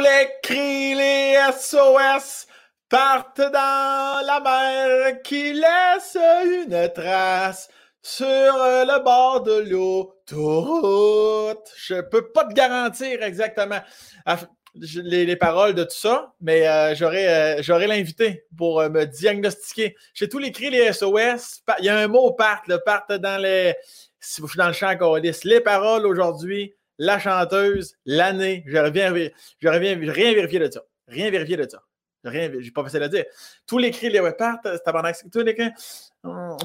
les cris, les SOS partent dans la mer qui laisse une trace sur le bord de l'autoroute. Je peux pas te garantir exactement les, paroles de tout ça, mais euh, euh, j'aurais l'invité pour euh, me diagnostiquer. J'ai tous les cris, les SOS. Il y a un mot part, le part dans les. Si vous dans le champ les paroles aujourd'hui, la chanteuse, l'année. Je reviens, je reviens, rien vérifier de ça. Rien vérifier de ça. Rien, j'ai pas facile à dire. Tous les cris, les partent, c'est tous les cris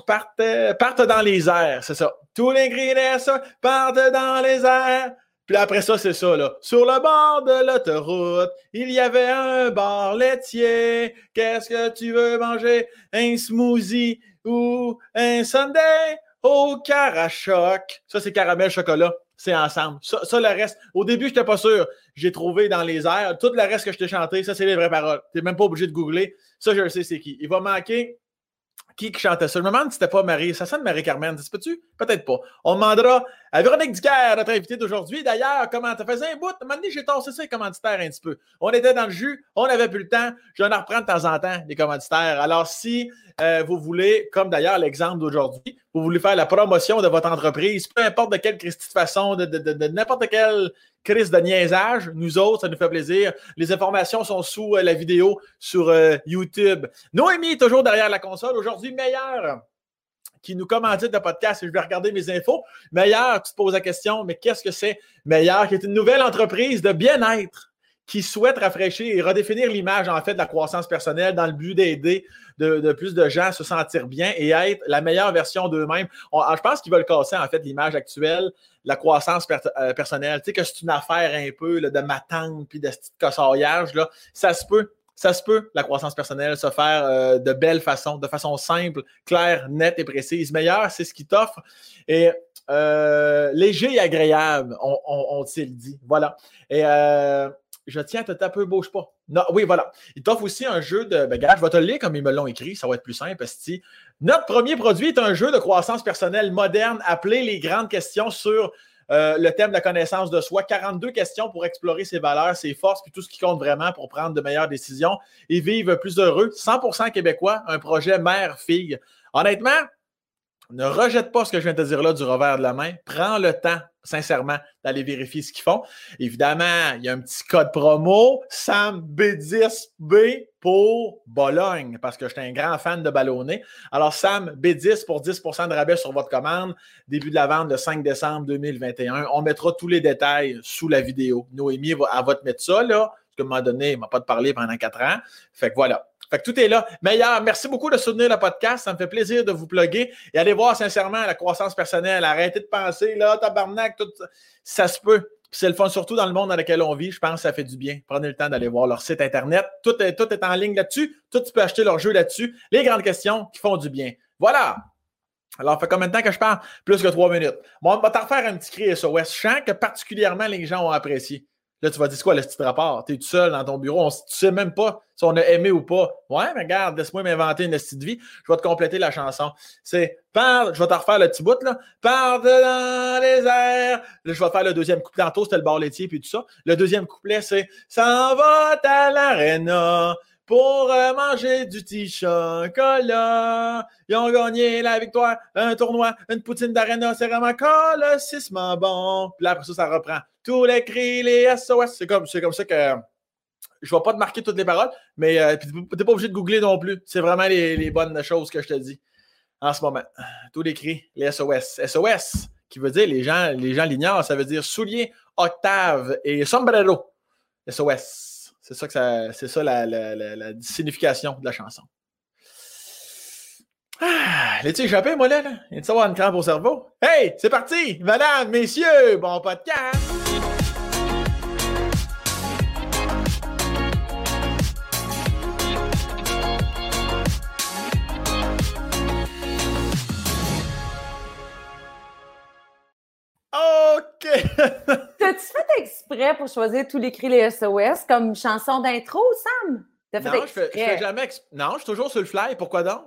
partent, partent dans les airs, c'est ça. Tous les cris, les SOS partent dans les airs. Puis après ça, c'est ça, là. Sur le bord de l'autoroute, il y avait un bar laitier. Qu'est-ce que tu veux manger? Un smoothie ou un sundae au carachoc? Ça, c'est caramel chocolat. C'est ensemble. Ça, le reste. Au début, je n'étais pas sûr. J'ai trouvé dans les airs. Tout le reste que je t'ai chanté, ça, c'est les vraies paroles. Tu même pas obligé de googler. Ça, je le sais, c'est qui. Il va manquer qui chantait ça. Je me demande si c'était pas Marie. Ça sonne Marie-Carmen. Ça tu Peut-être pas. On demandera à Véronique Ducaire, notre invitée d'aujourd'hui. D'ailleurs, comment tu faisais un bout? Un j'ai tassé ça, les commanditaires, un petit peu. On était dans le jus, on n'avait plus le temps. Je vais en reprendre de temps en temps, les commanditaires. Alors, si euh, vous voulez, comme d'ailleurs l'exemple d'aujourd'hui, vous voulez faire la promotion de votre entreprise, peu importe de quelle façon, de, de n'importe quelle crise de niaisage. Nous autres, ça nous fait plaisir. Les informations sont sous euh, la vidéo sur euh, YouTube. Noémie est toujours derrière la console. Aujourd'hui, meilleur qui nous commandite le podcast et je vais regarder mes infos. Meilleur, tu te poses la question, mais qu'est-ce que c'est? Meilleur, qui est une nouvelle entreprise de bien-être qui souhaite rafraîchir et redéfinir l'image en fait de la croissance personnelle dans le but d'aider de, plus de gens à se sentir bien et être la meilleure version d'eux-mêmes. Je pense qu'ils veulent casser en fait l'image actuelle, la croissance euh, personnelle. Tu sais que c'est une affaire un peu de ma tante puis de ce petit là, ça se peut. Ça se peut, la croissance personnelle, se faire euh, de belle façon, de façon simple, claire, nette et précise. Meilleur, c'est ce qui t'offre. Et euh, léger et agréable, on, on, on dit. Voilà. Et je tiens te taper, bouge pas. Non, oui, voilà. Il t'offre aussi un jeu de. Ben, je vais te le lire comme ils me l'ont écrit, ça va être plus simple. Notre premier produit est un jeu de croissance personnelle moderne appelé Les grandes questions sur euh, le thème de la connaissance de soi. 42 questions pour explorer ses valeurs, ses forces, puis tout ce qui compte vraiment pour prendre de meilleures décisions et vivre plus heureux. 100% québécois, un projet mère-fille. Honnêtement, ne rejette pas ce que je viens de te dire là du revers de la main. Prends le temps, sincèrement, d'aller vérifier ce qu'ils font. Évidemment, il y a un petit code promo, SAM-B10B pour Bologne, parce que je suis un grand fan de ballonner. Alors, SAM B10 pour 10% de rabais sur votre commande. Début de la vente le 5 décembre 2021. On mettra tous les détails sous la vidéo. Noémie, elle va te mettre ça, là. Parce qu'à un moment donné, il ne m'a pas de parler pendant quatre ans. Fait que voilà. Fait que tout est là. Meilleur, merci beaucoup de soutenir le podcast. Ça me fait plaisir de vous plugger et allez voir sincèrement la croissance personnelle. Arrêtez de penser, là, tabarnak, tout ça se peut. C'est le fun, surtout dans le monde dans lequel on vit. Je pense que ça fait du bien. Prenez le temps d'aller voir leur site Internet. Tout est, tout est en ligne là-dessus. Tout, tu peux acheter leur jeu là-dessus. Les grandes questions qui font du bien. Voilà. Alors, ça fait combien de temps que je parle? Plus que trois minutes. Bon, on va t'en faire un petit cri SOS. Je sens que particulièrement les gens ont apprécié. Là, tu vas dire quoi, le petit rapport? Tu es tout seul dans ton bureau, on, tu sais même pas si on a aimé ou pas. Ouais, mais regarde, laisse-moi m'inventer une petite vie. Je vais te compléter la chanson. C'est Parle, je vais te refaire le petit bout, là. Parle dans les airs. Là, je vais faire le deuxième couplet. Tantôt, c'était le bar laitier puis tout ça. Le deuxième couplet, c'est Ça va à l'aréna pour euh, manger du petit chocolat. Ils ont gagné la victoire, un tournoi, une poutine d'arena. C'est vraiment colossissement bon. Puis là, après ça, ça reprend tous les cris, les SOS. C'est comme, comme ça que je ne vais pas te marquer toutes les paroles, mais euh, tu n'es pas obligé de googler non plus. C'est vraiment les, bonnes choses que je te dis en ce moment. Tous les cris, les SOS. SOS, qui veut dire, les gens les gens l'ignorent, ça veut dire soulier, octave et sombrero. SOS. C'est ça, que ça, c'est ça la, signification de la chanson. Ah, l'as-tu échappé, moi? Il y a avoir une crampe au cerveau? Hey, c'est parti! Madame, messieurs, bon podcast! OK! T'as-tu fait exprès pour choisir tous les cris les SOS comme chanson d'intro, Sam? non, je fais, fais jamais Non, je suis toujours sur le fly. Pourquoi donc?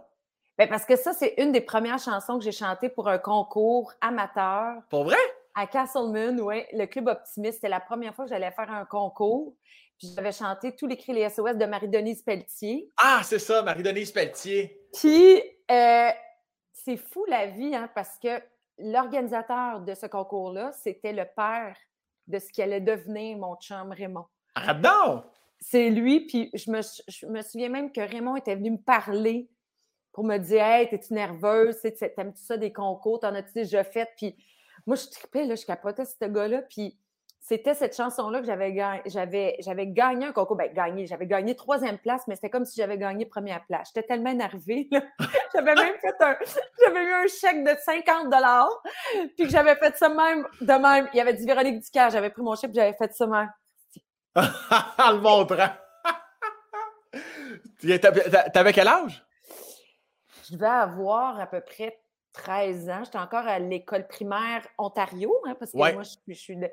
Ben parce que ça, c'est une des premières chansons que j'ai chantées pour un concours amateur. Pour vrai? À Castleman, oui, le Club Optimiste, c'était la première fois que j'allais faire un concours. Puis j'avais chanté tous les cris les SOS de Marie-Denise Pelletier. Ah, c'est ça, Marie-Denise Pelletier. Puis euh, c'est fou la vie, hein, parce que l'organisateur de ce concours-là, c'était le père de ce qui allait devenir mon chum Raymond. Ah non! C'est lui, puis je me, je me souviens même que Raymond était venu me parler pour me dire Hey, t'es-tu nerveuse? T'aimes-tu ça des concours? T'en as-tu déjà fait? Puis moi, je tripais, là, je capotais ce gars-là. Puis c'était cette chanson-là que j'avais gagné. J'avais, j'avais gagné un concours. Ben, gagné. J'avais gagné troisième place, mais c'était comme si j'avais gagné première place. J'étais tellement énervée. j'avais même fait un. J'avais eu un chèque de 50 puis que j'avais fait ça même de même. Il y avait dit Véronique Ducard. J'avais pris mon chèque j'avais fait ça même. en le montrant. T'avais quel âge? Je devais avoir à peu près 13 ans. J'étais encore à l'école primaire Ontario, hein, parce que moi, je, suis de...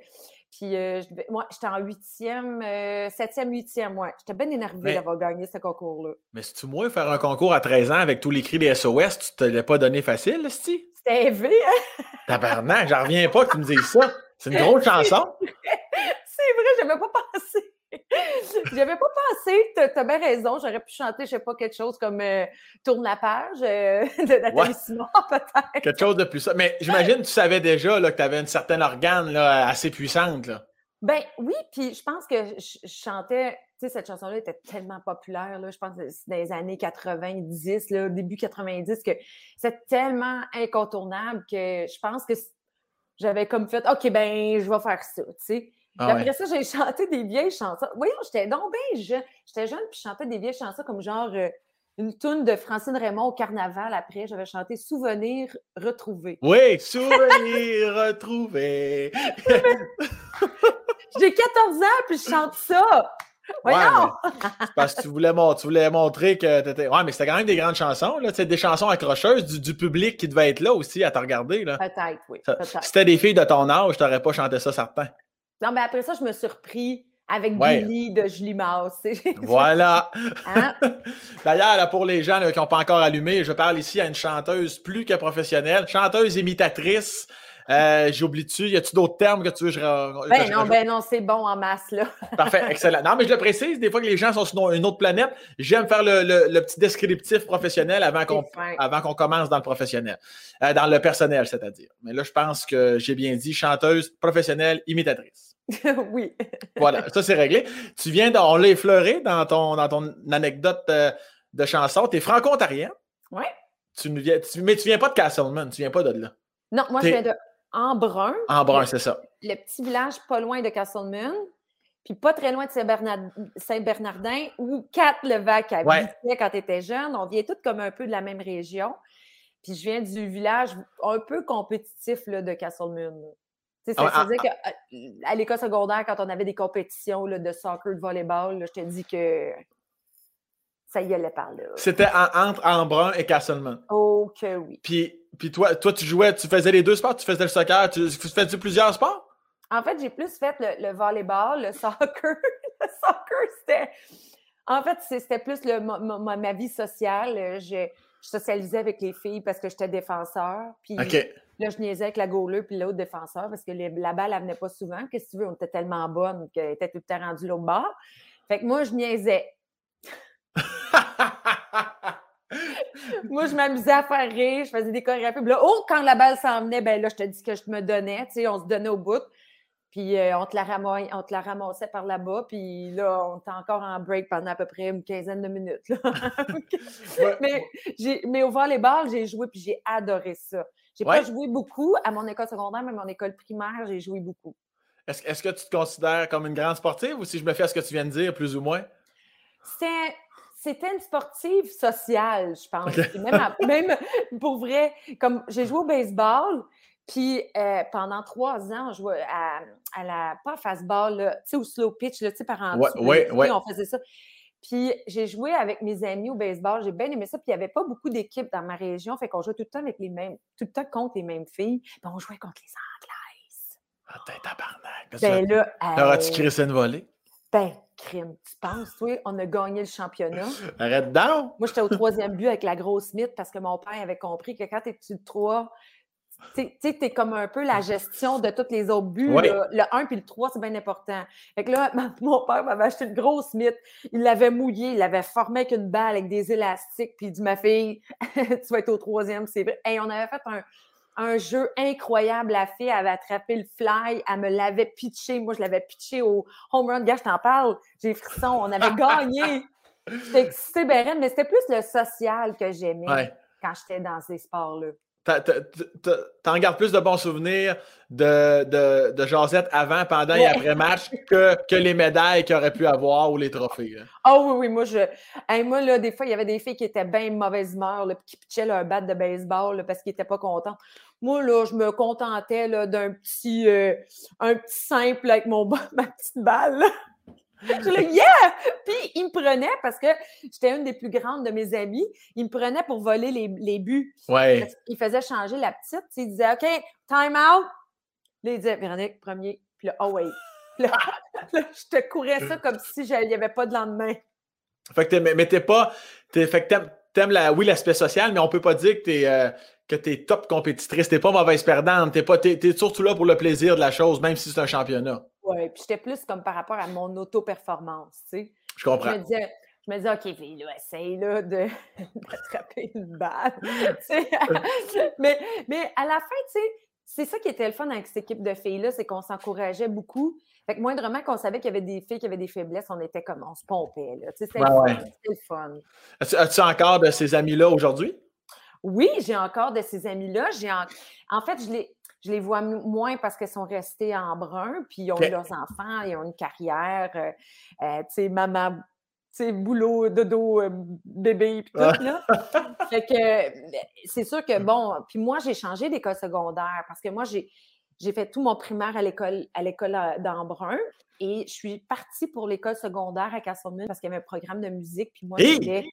Puis euh, moi, j'étais en huitième, euh, septième, huitième, ouais. J'étais bien énervée d'avoir gagné ce concours-là. Mais si tu moi faire un concours à 13 ans avec tous les cris des SOS, tu te l'as pas donné facile, Sti? C'était élevé, hein? Tabarnak, j'en reviens pas que tu me dises ça. C'est une grosse chanson. C'est vrai, j'avais pas pensé. J'avais pas pensé, t'as as bien raison, j'aurais pu chanter, je sais pas, quelque chose comme euh, Tourne la page euh, de Nathalie Simon, peut-être. Quelque chose de plus ça. Mais j'imagine que tu savais déjà là, que tu avais une certaine organe là, assez puissante. Là. Ben oui, puis je pense que je, chantais, tu sais, cette chanson-là était tellement populaire, là, je pense que c'est dans les années 90, là, début 90, que c'est tellement incontournable que je pense que j'avais comme fait, OK, ben, je vais faire ça, tu sais. Ah après ça, j'ai chanté des vieilles chansons. Voyons, j'étais donc bien jeune. J'étais jeune, puis je chantais des vieilles chansons comme genre euh, une toune de Francine Raymond au carnaval. Après, j'avais chanté Souvenir retrouvé. Oui, Souvenir retrouvé. j'ai 14 ans, puis je chante ça. Voyons! parce que tu voulais, tu voulais montrer que tu étais. Ouais, mais c'était quand même des grandes chansons, là. des chansons accrocheuses du, public qui devait être là aussi à te regarder. Peut-être, oui. Si c'était des filles de ton âge, tu n'aurais pas chanté ça, certain. Non, mais après ça, je me suis repris avec Billy de Julie Mars. Voilà. Hein? D'ailleurs, pour les gens qui n'ont pas encore allumé, je parle ici à une chanteuse plus que professionnelle, chanteuse imitatrice. Euh, J'ai oublié-tu, y a-tu d'autres termes que tu veux je, Ben non, ben non, c'est bon en masse, là. Parfait, excellent. Non, mais je le précise, des fois que les gens sont sur une autre planète, j'aime faire le, petit descriptif professionnel avant qu'on commence dans le professionnel. Euh, dans le personnel, c'est-à-dire. Mais là, je pense que j'ai bien dit chanteuse, professionnelle, imitatrice. oui. voilà, ça c'est réglé. Tu viens, de, on l'a effleuré dans ton, dans ton anecdote euh, de, chanson. Tu es franco-ontarien. Oui. Tu, tu, mais tu viens pas de Castleman, tu viens pas de là. Non, moi je viens de Embrun. Embrun, c'est ça. Le petit village pas loin de Castleman, puis pas très loin de Saint-Bernardin, où Kat Levac habitait quand tu étais jeune. On vient toutes comme un peu de la même région. Puis je viens du village un peu compétitif là, de Castleman. Ça ah, ah, faisait ah. qu'à l'école secondaire, quand on avait des compétitions là, de soccer, de volleyball, je te dis que ça y allait par là. C'était entre Embrun et Castleman. Oh que oui. Puis puis toi, toi, tu jouais, tu faisais les deux sports, tu faisais le soccer, tu, faisais plusieurs sports? En fait, j'ai plus fait le, volleyball, le soccer. le soccer, c'était. En fait, c'était plus le, ma, vie sociale. Je, socialisais avec les filles parce que j'étais défenseur. Puis là, je niaisais avec la goaler puis l'autre défenseur parce que la balle, elle venait pas souvent. Qu'est-ce que tu veux? On était tellement bonne qu'elle était tout le temps rendue l'autre bord. Fait que moi, je niaisais. Moi, je m'amusais à faire rire, je faisais des chorégraphies. Puis là, oh, quand la balle s'en venait, ben là, je te dis que je me donnais, tu sais, on se donnait au bout. Puis euh, on, te la on te la ramassait par là-bas. Puis là, on était encore en break pendant à peu près une quinzaine de minutes. mais, mais au volleyball, j'ai joué puis j'ai adoré ça. J'ai pas joué beaucoup à mon école secondaire, mais à mon école primaire, j'ai joué beaucoup. Est-ce que tu te considères comme une grande sportive ou si je me fais à ce que tu viens de dire, plus ou moins? C'est c'était une sportive sociale, je pense. Même, pour vrai, comme j'ai joué au baseball, puis euh, pendant trois ans, on jouait à, la, pas fastball, tu sais, au slow pitch, tu sais, par en ouais, ouais, on faisait ça. Puis j'ai joué avec mes amis au baseball, j'ai bien aimé ça, puis il n'y avait pas beaucoup d'équipes dans ma région, fait qu'on jouait tout le temps avec les mêmes, tout le temps contre les mêmes filles, puis on jouait contre les Anglaises. Ah, t'es tabarnak! Ben là, T'auras-tu crissé une volée? Ben, crime. Tu penses, toi, on a gagné le championnat? Arrête donc! Moi, j'étais au troisième but avec la grosse mythe parce que mon père avait compris que quand tu es le 3, tu sais, t'es comme un peu la gestion de tous les autres buts. Oui. Le 1 puis le 3, c'est bien important. Fait que là, mon père m'avait acheté une grosse mythe. Il l'avait mouillé, il l'avait formé avec une balle, avec des élastiques. Puis il dit, ma fille, tu vas être au troisième, c'est vrai. Hey, on avait fait un, un jeu incroyable. La fille avait attrapé le fly, elle me l'avait pitché. Moi, je l'avais pitché au home run. Gars, je t'en parle, j'ai frisson. On avait gagné. J'étais excitée, raide, mais c'était plus le social que j'aimais Ouais. quand j'étais dans ces sports-là. T'en gardes plus de bons souvenirs de, de, de Josette avant, pendant et après match que, que les médailles qu'il aurait pu avoir ou les trophées. hein? Ah oui, oui, moi, je. hey, moi, là, des fois, il y avait des filles qui étaient bien de mauvaise humeur, là, qui pitchaient leur batte de baseball là, parce qu'ils n'étaient pas contents. Moi, là, je me contentais d'un petit, euh, un petit simple avec mon, ma petite balle. Je là, yeah! Puis il me prenait parce que j'étais une des plus grandes de mes amies. Il me prenait pour voler les, les buts. Ouais. Qu'il faisait changer la petite. Il disait OK, time out. Là, il disait Véronique, premier. Puis là, oh wait. Puis là, là, je te courais ça comme si il n'y avait pas de lendemain. Fait que t'es- mais t'es pas. t'es- fait que t'aimes, t'aimes la, oui, l'aspect social, mais on peut pas dire que t'es, euh, que t'es top compétitrice. T'es pas mauvaise perdante. T'es, t'es surtout là pour le plaisir de la chose, même si c'est un championnat. Oui, puis j'étais plus comme par rapport à mon auto-performance, tu sais. Je Je comprends. me disais, je me disais, OK, fille, là, essaye là, de, d'attraper une balle. tu mais, mais à la fin, tu sais, c'est ça qui était le fun avec cette équipe de filles-là, c'est qu'on s'encourageait beaucoup. Fait que moindrement qu'on savait qu'il y avait des filles qui avaient des faiblesses, on était comme, on se pompait, là. Tu sais, c'était Ouais, le fun. ouais. C'était le fun. As-tu, as-tu encore de ces amis-là aujourd'hui? Oui, j'ai encore de ces amis-là. J'ai en... en fait, je les, je les vois moins parce qu'elles sont restées en brun, puis ils ont eu leurs enfants, ils ont une carrière, euh, euh, tu sais, maman, tu sais, boulot, dodo, euh, bébé, puis tout, Ouais. là. fait que c'est sûr que, bon, puis moi, j'ai changé d'école secondaire parce que moi, j'ai, j'ai fait tout mon primaire à l'école, à l'école d'Embrun et je suis partie pour l'école secondaire à Castleman parce qu'il y avait un programme de musique, puis moi, Hey!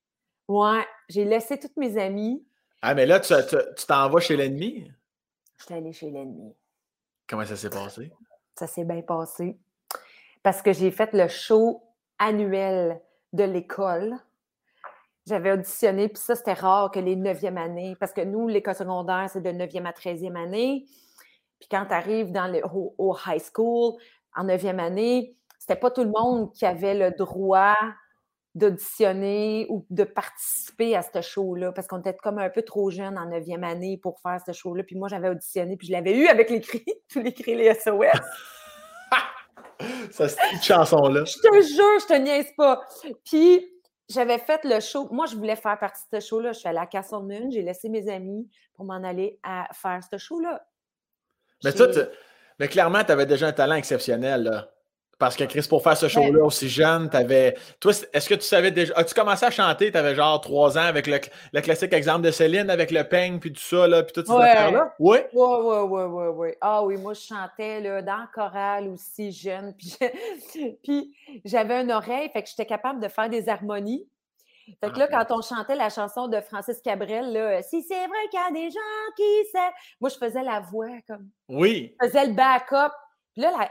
Ouais, j'ai laissé toutes mes amies. Ah, mais là, tu, tu, tu t'en vas chez l'ennemi? J'étais allée chez l'ennemi. Comment ça s'est passé? Ça s'est bien passé. Parce que j'ai fait le show annuel de l'école. J'avais auditionné, puis ça, c'était rare que les 9e années, parce que nous, l'école secondaire, c'est de 9e à 13e année. Puis quand tu arrives dans le, au, au high school, en 9e année, c'était pas tout le monde qui avait le droit d'auditionner ou de participer à ce show-là, parce qu'on était comme un peu trop jeunes en 9e année pour faire ce show-là. Puis moi, j'avais auditionné, puis je l'avais eu avec les cris, tous les cris, les SOS. Ça, cette chanson-là. Je te jure, je te niaise pas. Puis, j'avais fait le show. Moi, je voulais faire partie de ce show-là. Je suis allée à Castle Moon. J'ai laissé mes amis pour m'en aller à faire ce show-là. Mais toi, mais clairement, tu avais déjà un talent exceptionnel, là. Parce que Chris, pour faire ce show-là aussi jeune, t'avais. Toi, est-ce que tu savais déjà. As-tu commencé à chanter? Tu avais genre trois ans avec le, le classique exemple de Céline, avec le peigne, puis tout ça, là, puis toutes ces Ouais. affaires-là? Oui. Ouais, ouais, ouais, ouais, ouais. Ah oui, moi, je chantais là, dans le choral aussi jeune. Puis, je- puis j'avais une oreille, fait que j'étais capable de faire des harmonies. Fait que là, Ah. quand on chantait la chanson de Francis Cabrel, là, si c'est vrai qu'il y a des gens qui savent. Moi, je faisais la voix comme. Oui. Je faisais le backup. Puis là, la,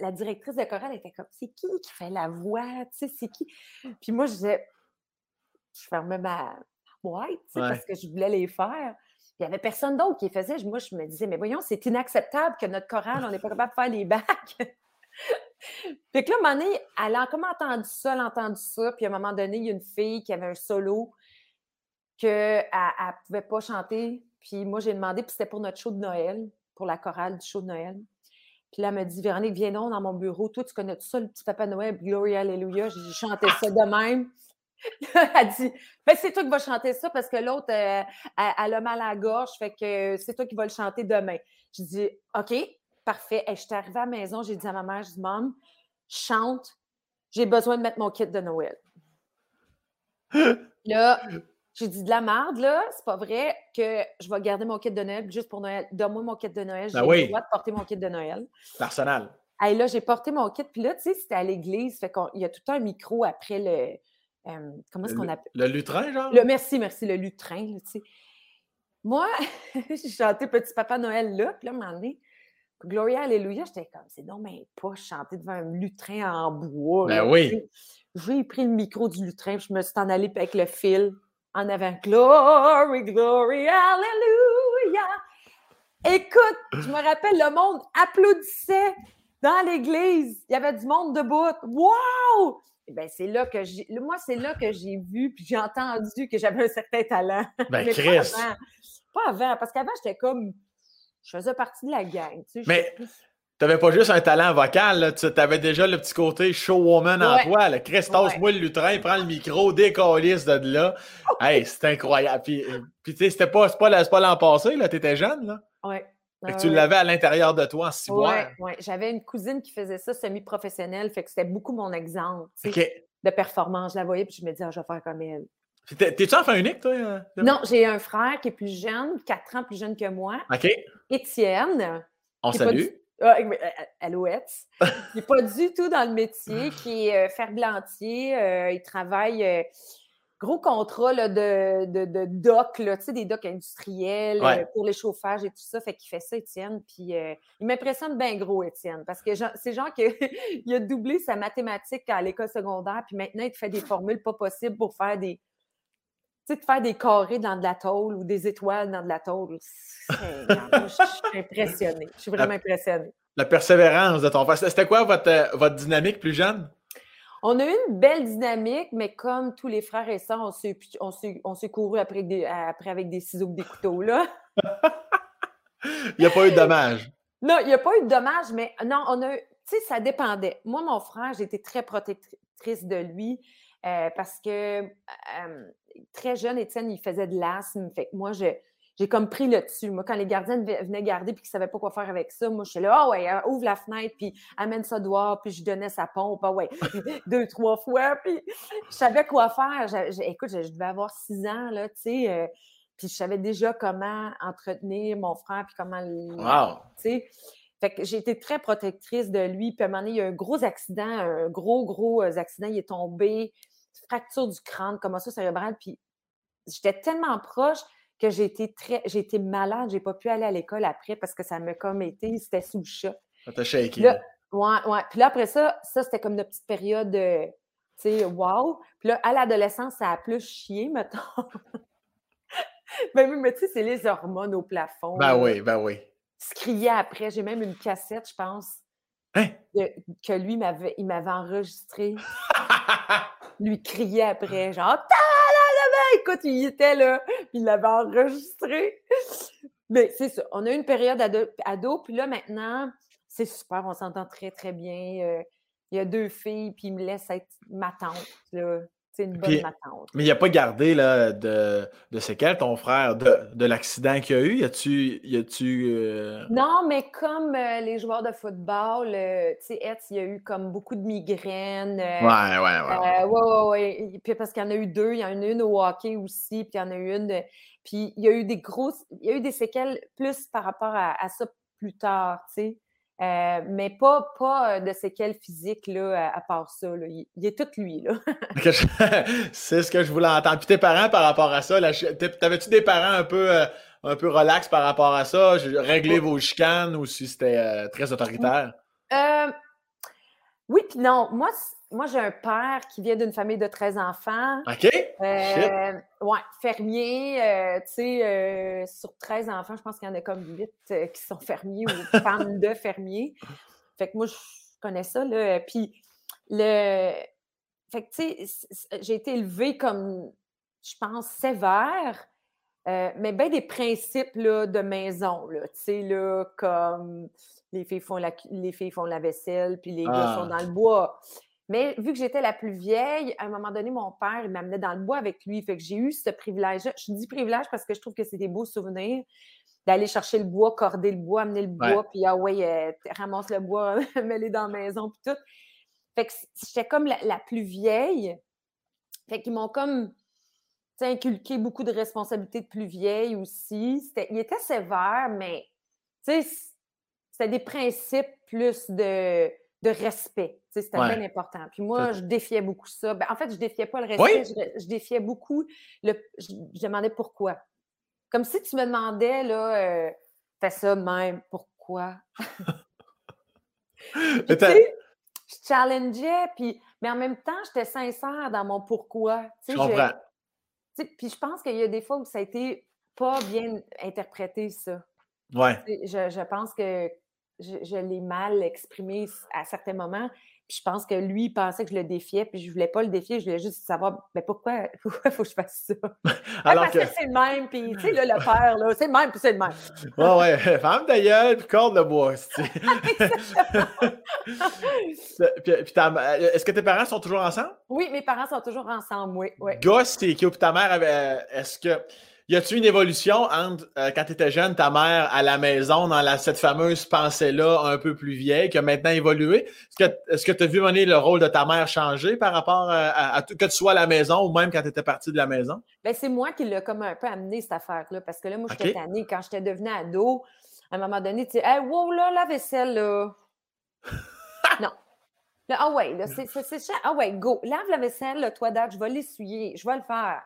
la directrice de chorale était comme c'est qui qui fait la voix? Tu sais, c'est qui? Puis moi, je disais, je fermais ma boîte, Ouais. parce que je voulais les faire. Il n'y avait personne d'autre qui les faisait. Moi, je me disais, mais voyons, c'est inacceptable que notre chorale, on n'est pas capable de faire les bacs. fait que là, à un moment donné, elle a comme entendu ça, elle a entendu ça. Puis à un moment donné, il y a une fille qui avait un solo qu'elle ne pouvait pas chanter. Puis moi, j'ai demandé, puis c'était pour notre show de Noël, pour la chorale du show de Noël. Puis là, elle m'a dit, Véronique, viens donc dans mon bureau. Toi, tu connais tout ça, le petit Papa Noël, Glory Hallelujah. J'ai chanté ça de même. elle dit, ben, c'est toi qui vas chanter ça parce que l'autre, euh, elle, elle a mal à la gorge, fait que c'est toi qui vas le chanter demain. Je dis, OK, parfait. Et je suis arrivée à la maison, j'ai dit à ma mère, je dis, Maman, chante, j'ai besoin de mettre mon kit de Noël. Là, j'ai dit de la merde, là, c'est pas vrai que je vais garder mon kit de Noël juste pour Noël. Donne-moi mon kit de Noël, j'ai Ben oui. le droit de porter mon kit de Noël. L'arsenal. Hey, là, j'ai porté mon kit, puis là, tu sais, c'était à l'église, fait qu'il y a tout un micro après le. euh, comment est-ce qu'on appelle? le lutrin, genre? Le merci, merci, le lutrin, tu sais. Moi, j'ai chanté Petit Papa Noël là, puis là, à un moment donné, Gloria Alléluia, j'étais comme, c'est non, mais pas chanter devant un lutrin en bois. Ben là, oui. J'ai pris le micro du lutrin, puis je me suis en allée avec le fil en avant. Glory, glory, hallelujah. Écoute, je me rappelle, le monde applaudissait dans l'église. Il y avait du monde debout. Wow! Eh ben, c'est là que j'ai. Moi, c'est là que j'ai vu puis j'ai entendu que j'avais un certain talent. Ben, Mais Chris! Pas avant. Pas avant, parce qu'avant, j'étais comme. Je faisais partie de la gang. Tu sais, Mais- T'avais pas juste un talent vocal, tu avais déjà le petit côté showwoman en Ouais. toi. Là. Chris, tasse-moi le lutrin, prends le micro, décalisse de là. Hey, c'est incroyable. Puis, euh, puis tu sais, c'était pas, pas, pas l'an passé, là, t'étais jeune, là. Ouais. Fait que Ouais, tu l'avais à l'intérieur de toi en ciboire. Ouais, ouais. J'avais une cousine qui faisait ça semi-professionnelle, fait que c'était beaucoup mon exemple de performance. Je la voyais, puis je me disais, Ah, je vais faire comme elle. T'es-tu enfant unique, toi? euh, Non, j'ai un frère qui est plus jeune, 4 ans plus jeune que moi, OK. Étienne. On salue. du- Alouette. Il n'est pas du tout dans le métier, qui est euh, ferblantier. euh, il travaille. euh, Gros contrat là, de, de, de doc, là, des docks industriels Ouais. euh, pour les chauffages et tout ça. Fait qu'il fait ça, Étienne. Puis euh, il m'impressionne bien gros, Étienne, parce que c'est genre qu'il a doublé sa mathématique à l'école secondaire, puis maintenant il te fait des formules pas possibles pour faire des. Sais, de faire des carrés dans de la tôle ou des étoiles dans de la tôle. Je suis impressionnée. Je suis vraiment impressionnée. La persévérance de ton frère. C'était quoi votre, votre dynamique plus jeune? On a eu une belle dynamique, mais comme tous les frères et sœurs, on s'est, couru après, des, après avec des ciseaux et des couteaux, là. Il n'y a pas eu de dommage. Non, il n'y a pas eu de dommages, mais non, on a eu, tu sais, ça dépendait. Moi, mon frère, j'étais très protectrice de lui euh, parce que euh, très jeune, Étienne, il faisait de l'asthme. Fait que moi, j'ai comme pris le dessus. Moi, quand les gardiens ve- venaient garder puis qu'ils ne savaient pas quoi faire avec ça, moi, je suis là, ah ouais, euh, ouvre la fenêtre, puis amène ça dehors, puis je donnais sa pompe, ah ouais, deux, trois fois, puis je savais quoi faire. Écoute, je, je devais avoir six ans, là, tu sais, euh, puis je savais déjà comment entretenir mon frère, puis comment le, Wow. tu sais. Fait que j'ai été très protectrice de lui. Puis à un moment donné, il y a eu un gros accident, un gros, gros euh, accident. Il est tombé, fracture du crâne, commotion cérébrale. Puis j'étais tellement proche que j'ai été très, j'ai été malade. J'ai pas pu aller à l'école après parce que ça m'a comme été, c'était sous le choc. Ça t'a shaké. Là, ouais, ouais. Puis là, après ça, ça, c'était comme notre petite période de, tu sais, wow. Puis là, à l'adolescence, ça a plus chié, mettons. ben oui, mais tu sais, c'est les hormones au plafond. Ben là oui, ben oui. se criait après. J'ai même une cassette, je pense, Hein? de- que lui m'avait, il m'avait enregistré. Lui criait après, genre la la Écoute, il était là, il l'avait enregistré. Mais c'est ça. On a eu une période ado, ado, puis là maintenant, c'est super, on s'entend très, très bien. Euh, il y a deux filles, puis il me laisse être ma tante. là. C'est une bonne Puis- tante. Mais il n'a pas gardé là, de, de séquelles, ton frère, de, de l'accident qu'il y a eu? Y a-tu. Y a-tu euh, Non, mais comme euh, les joueurs de football, euh, tu sais, il y a eu comme beaucoup de migraines. Ouais, ouais, ouais. Ouais, ouais, ouais. Puis parce qu'il y en a eu deux, il y en a une au hockey aussi, puis il y en a eu une. Puis il y a eu des grosses, il y a eu des séquelles plus par rapport à, à ça plus tard, tu sais. Euh, mais pas, pas euh, de séquelles physiques, là, à, à part ça. Là. Il, il est tout lui, là. C'est ce que je voulais entendre. Puis tes parents par rapport à ça, t'avais-tu des parents un peu, euh, un peu relax par rapport à ça? Régler vos chicanes ou si c'était euh, très autoritaire? Oui, puis non. Moi, moi j'ai un père qui vient d'une famille de 13 enfants. OK? Euh, ouais, fermier, euh, tu sais, euh, sur 13 enfants, je pense qu'il y en a comme 8 euh, qui sont fermiers ou femmes de fermiers. Fait que moi, je connais ça, là. Puis, le. Fait que, tu sais, j'ai été élevée comme, je pense, sévère, mais bien des principes, là, de maison, là. Tu sais, là, comme les filles font la, les filles font la vaisselle, puis les gars sont Ah. dans le bois. Mais vu que j'étais la plus vieille, à un moment donné, mon père, il m'amenait dans le bois avec lui. Fait que j'ai eu ce privilège-là. Je dis privilège parce que je trouve que c'est des beaux souvenirs d'aller chercher le bois, corder le bois, amener le Ouais. bois, puis ah ouais, euh, ramasse le bois, mets-le dans la maison, puis tout. Fait que j'étais comme la, la plus vieille. Fait qu'ils m'ont comme inculqué beaucoup de responsabilités de plus vieille aussi. Il était sévère, mais tu sais, c- c'était des principes plus de, de respect. C'était Ouais. bien important. Puis moi, je défiais beaucoup ça. Ben, en fait, je défiais pas le respect, Oui? je, je défiais beaucoup. Le, je, je demandais pourquoi. Comme si tu me demandais, là, euh, fais ça de même, pourquoi? Puis, Mais tu t'as- sais, je challengeais, puis, mais en même temps, j'étais sincère dans mon pourquoi. Tu Je sais, je- comprends. tu sais, puis je pense qu'il y a des fois où ça a été pas bien interprété, ça. Ouais. Je, je pense que je, je l'ai mal exprimé à certains moments. Puis je pense que lui, il pensait que je le défiais, puis je voulais pas le défier, je voulais juste savoir, mais pourquoi il faut que je fasse ça? Alors parce que, c'est le même, puis tu sais, là, le père, là, c'est le même, puis c'est le même. ouais, ouais, femme d'ailleurs, puis corde de bois, puis, Est-ce que tes parents sont toujours ensemble? Oui, mes parents sont toujours ensemble, oui. oui. Gosse, c'est qui? ta mère avait. Est-ce que. Y a-tu une évolution entre euh, quand tu étais jeune, ta mère à la maison, dans la, cette fameuse pensée-là un peu plus vieille, qui a maintenant évolué? Est-ce que tu as vu mener le rôle de ta mère changer par rapport à, que tu sois à la maison ou même quand tu étais partie de la maison? Ben, c'est moi qui l'ai comme un peu amené cette affaire-là. Parce que là, moi, j'étais okay. Quand j'étais devenue ado, à un moment donné, tu sais, hey, wow, là, la vaisselle, là. non. ah ouais, c'est ça. Ah ouais, go. Lave la vaisselle, là, toi, date, je vais l'essuyer, je vais le faire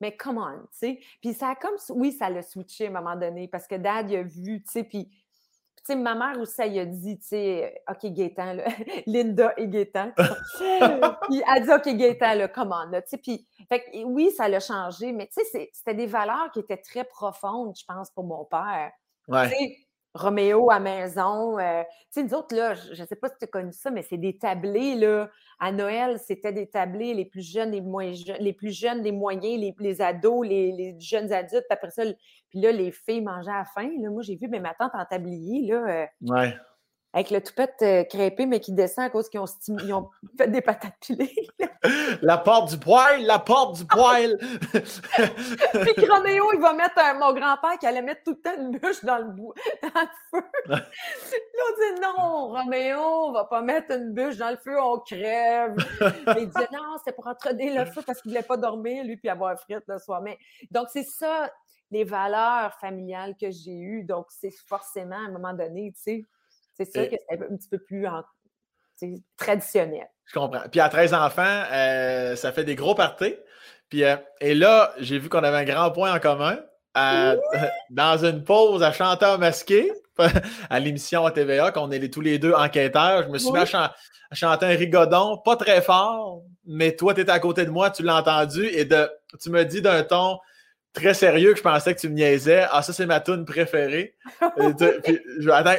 mais come on, tu sais. Puis ça a comme, oui, ça l'a switché à un moment donné parce que Dad, il a vu, tu sais, puis, tu sais, ma mère aussi, elle a dit, tu sais, OK, Gaétan, là, Linda et Gaétan. puis elle dit, OK, Gaétan, là, come on, là, tu sais. Puis, fait oui, ça l'a changé, mais tu sais, c'était des valeurs qui étaient très profondes, je pense, pour mon père. Ouais. Roméo à maison. Euh, tu sais, nous autres, là, je ne sais pas si tu as connu ça, mais c'est des tablés, là. À Noël, c'était des tablés, les plus jeunes, les moins jeunes, les plus jeunes, les moyens, les, les ados, les, les, jeunes adultes. Puis après ça, puis là, les filles mangeaient à faim. Moi, j'ai vu mais ma tante en tablier, là. Euh, avec le toupette euh, crêpé, mais qui descend à cause qu'ils ont, ont, fait des patates pilées. la porte du poêle, la porte du poêle! Puis Roméo, il va mettre un, mon grand-père qui allait mettre tout le temps une bûche dans le, bois, dans le feu. Là, on dit non, Roméo, on va pas mettre une bûche dans le feu, on crève. il disait non, c'est pour entraîner le feu parce qu'il voulait pas dormir, lui, puis avoir frite le soir. Mais, donc, c'est ça, les valeurs familiales que j'ai eues. Donc, c'est forcément, à un moment donné, tu sais, c'est sûr que c'est un petit peu plus traditionnel. Je comprends. Puis à 13 enfants, euh, ça fait des gros parties. Puis, euh, et là, j'ai vu qu'on avait un grand point en commun. dans une pause à chanteur masqué à l'émission à TVA, qu'on est tous les deux enquêteurs. Je me suis mis à, chanter un rigodon, pas très fort, mais toi, tu étais à côté de moi, tu l'as entendu et de, tu me dis d'un ton très sérieux que je pensais que tu me niaisais. Ah, ça, c'est ma tune préférée.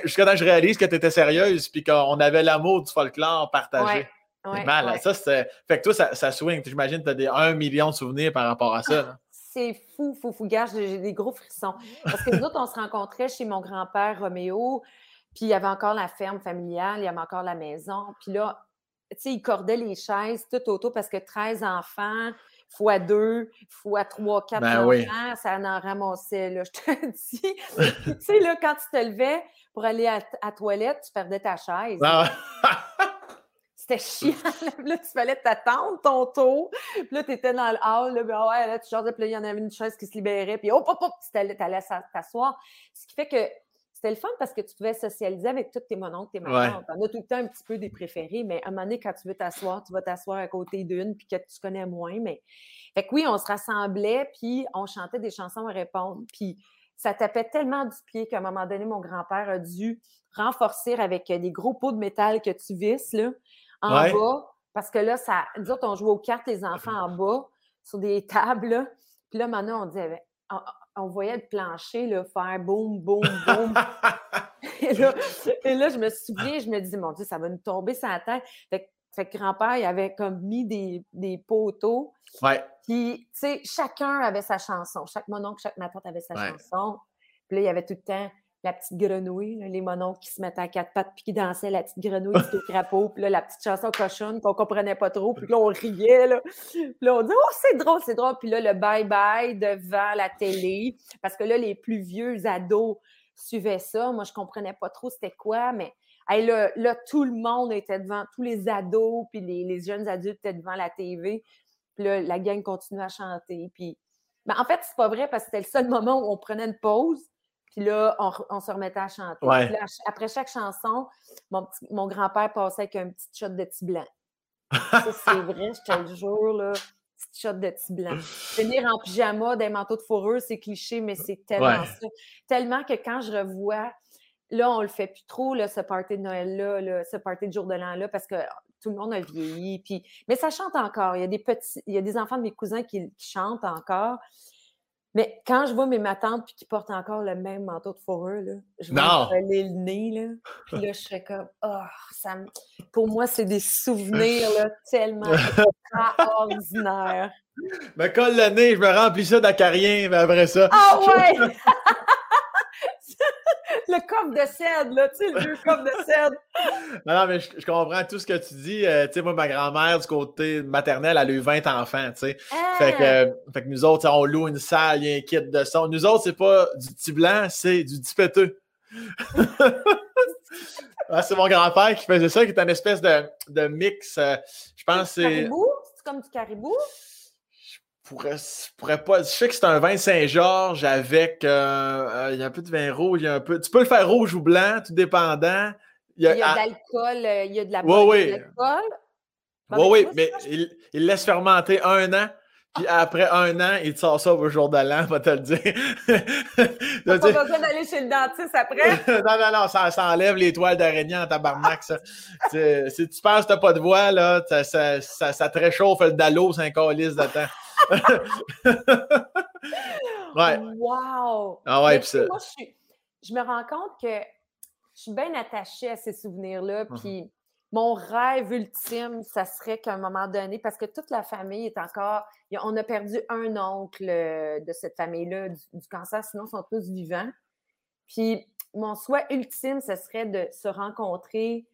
Jusqu'à temps que je réalise que tu étais sérieuse puis qu'on avait l'amour du folklore partagé. Ouais, mal. Ça, Fait que toi, ça, ça swing. J'imagine que tu as des 1 million de souvenirs par rapport à ça. C'est fou, fou, fou. Gars, j'ai des gros frissons. Parce que nous autres, on se rencontrait chez mon grand-père Roméo, puis il y avait encore la ferme familiale, il y avait encore la maison. Puis là, tu sais, il cordait les chaises tout autour parce que 13 enfants, fois deux, fois trois, quatre ben enfants, ça en ramassait, là, je te dis. tu sais, là, quand tu te levais pour aller à la toilette, tu perdais ta chaise. Ah C'était chiant. Là, tu fallait t'attendre ton tour. Puis là, tu étais dans le hall. Là, ben ouais, là, tu changeais. Puis là, il y en avait une chaise qui se libérait. Puis hop, hop, hop, tu allais t'asseoir. Ce qui fait que c'était le fun parce que tu pouvais socialiser avec tous tes mononcles, tes mamans. On a tout le temps un petit peu des préférés, mais à un moment donné, quand tu veux t'asseoir, tu vas t'asseoir à côté d'une, puis que tu connais moins. Mais fait que oui, on se rassemblait, puis on chantait des chansons à répondre. Puis ça tapait tellement du pied qu'à un moment donné, mon grand-père a dû renforcer avec des gros pots de métal que tu visses là, en bas. Parce que là, ça, nous autres, on jouait aux cartes, les enfants en bas, sur des tables. Puis là, maintenant, on disait, on voyait le plancher là, faire boum, boum, boum. et, là, je me souviens, je me disais, mon Dieu, ça va nous tomber sur la tête. Fait, que grand-père, il avait comme mis des, des poteaux. Ouais. Puis, tu sais, chacun avait sa chanson. Chaque mononcle, chaque ma avait sa chanson. Puis là, il y avait tout le temps la petite grenouille, les mononcles qui se mettaient à quatre pattes puis qui dansaient la petite grenouille au crapaud, puis là, la petite chanson cochonne qu'on comprenait pas trop, puis là, on riait, là. Puis là, on dit « Oh, c'est drôle, c'est drôle! » Puis là, le bye-bye devant la télé, parce que là, les plus vieux ados suivaient ça. Moi, je comprenais pas trop c'était quoi, mais là, là, tout le monde était devant, tous les ados, puis les, jeunes adultes étaient devant la TV. Puis là, la gang continuait à chanter, puis... Ben, en fait, c'est pas vrai, parce que c'était le seul moment où on prenait une pause, puis là, on, se remettait à chanter. après chaque chanson, mon, mon grand-père passait avec un petit shot de petit blanc. c'est vrai, je te le jure, là. Petit shot de petit blanc. Venir en pyjama, des manteaux de fourrure, c'est cliché, mais c'est tellement ça. Tellement que quand je revois, là, on le fait plus trop, là, ce party de Noël-là, ce party de jour de l'an-là, parce que tout le monde a vieilli. Puis... Mais ça chante encore. Il y a des petits, il y a des enfants de mes cousins qui chantent encore. Mais quand je vois mes matantes puis qui portent encore le même manteau de fourrure, là, je vais coller le nez, là. Puis là, je serais comme, oh, ça me... Pour moi, c'est des souvenirs, là, tellement extraordinaires. Me colle le nez, je me remplis ça d'acarien, mais après ça. Ah ouais! le coffre de cèdre, là, tu sais, le vieux coffre de cèdre. Non, non, mais je, je comprends tout ce que tu dis. Euh, tu sais, moi, ma grand-mère, du côté maternel, elle a eu 20 enfants, tu sais. Fait, que, Ah! euh, fait que nous autres, on loue une salle, il y a un kit de son. Nous autres, c'est pas du petit blanc, c'est du dipeteux. Ah, c'est mon grand-père qui faisait ça, qui est une espèce de, de mix. euh, je pense c'est. caribou? C'est comme du caribou? Je pourrais, pas. Je sais que c'est un vin Saint-Georges avec. euh, euh, il y a un peu de vin rouge, il y a un peu. Tu peux le faire rouge ou blanc, tout dépendant. Il y a- ah, de l'alcool, euh, il y a de la Ouais, ouais. de l'alcool. Oui, oui, mais ça, il, il laisse fermenter un an, puis après un an, il te sort ça au jour de l'an, va te le dire. T'as pas besoin d'aller chez le dentiste après? non, non, non, ça, ça enlève les toiles d'araignée en tabarnak, ça. Si tu penses que t'as pas de voix, là, ça, ça, ça, ça te réchauffe le dallo, c'est un calice de temps. ouais. Wow! Ah ouais, ça- moi, je, suis- je me rends compte que je suis bien attachée à ces souvenirs-là. Puis mon rêve ultime, ça serait qu'à un moment donné, parce que toute la famille est encore. On a perdu un oncle euh, de cette famille-là du, du cancer, sinon ils sont tous vivants. Puis mon souhait ultime, ce serait de se rencontrer.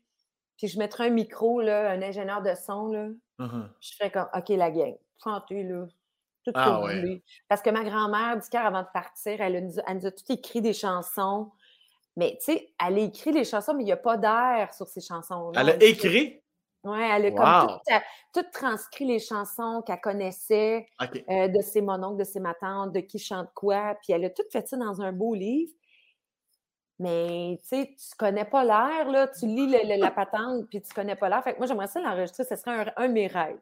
Puis je mettrais un micro, là, un ingénieur de son, là, Mhm. je ferais comme, OK, la gang, chantez, là. Tout ce Ah que vous ouais. voulez. Parce que ma grand-mère, du cœur, avant de partir, elle, a nous- elle nous a tout écrit des chansons. Mais, tu sais, elle a écrit les chansons, mais il n'y a pas d'air sur ces chansons. Elle a écrit? Oui, elle a Wow. comme tout, euh, tout transcrit les chansons qu'elle connaissait euh, de ses mononcles, de ses matantes, de qui chante quoi. Puis elle a tout fait ça dans un beau livre. Mais, tu sais, tu connais pas l'air, là. Tu lis le- le- la patente, puis tu connais pas l'air. Fait que moi, j'aimerais ça l'enregistrer. Ce serait un, un de mes rêves.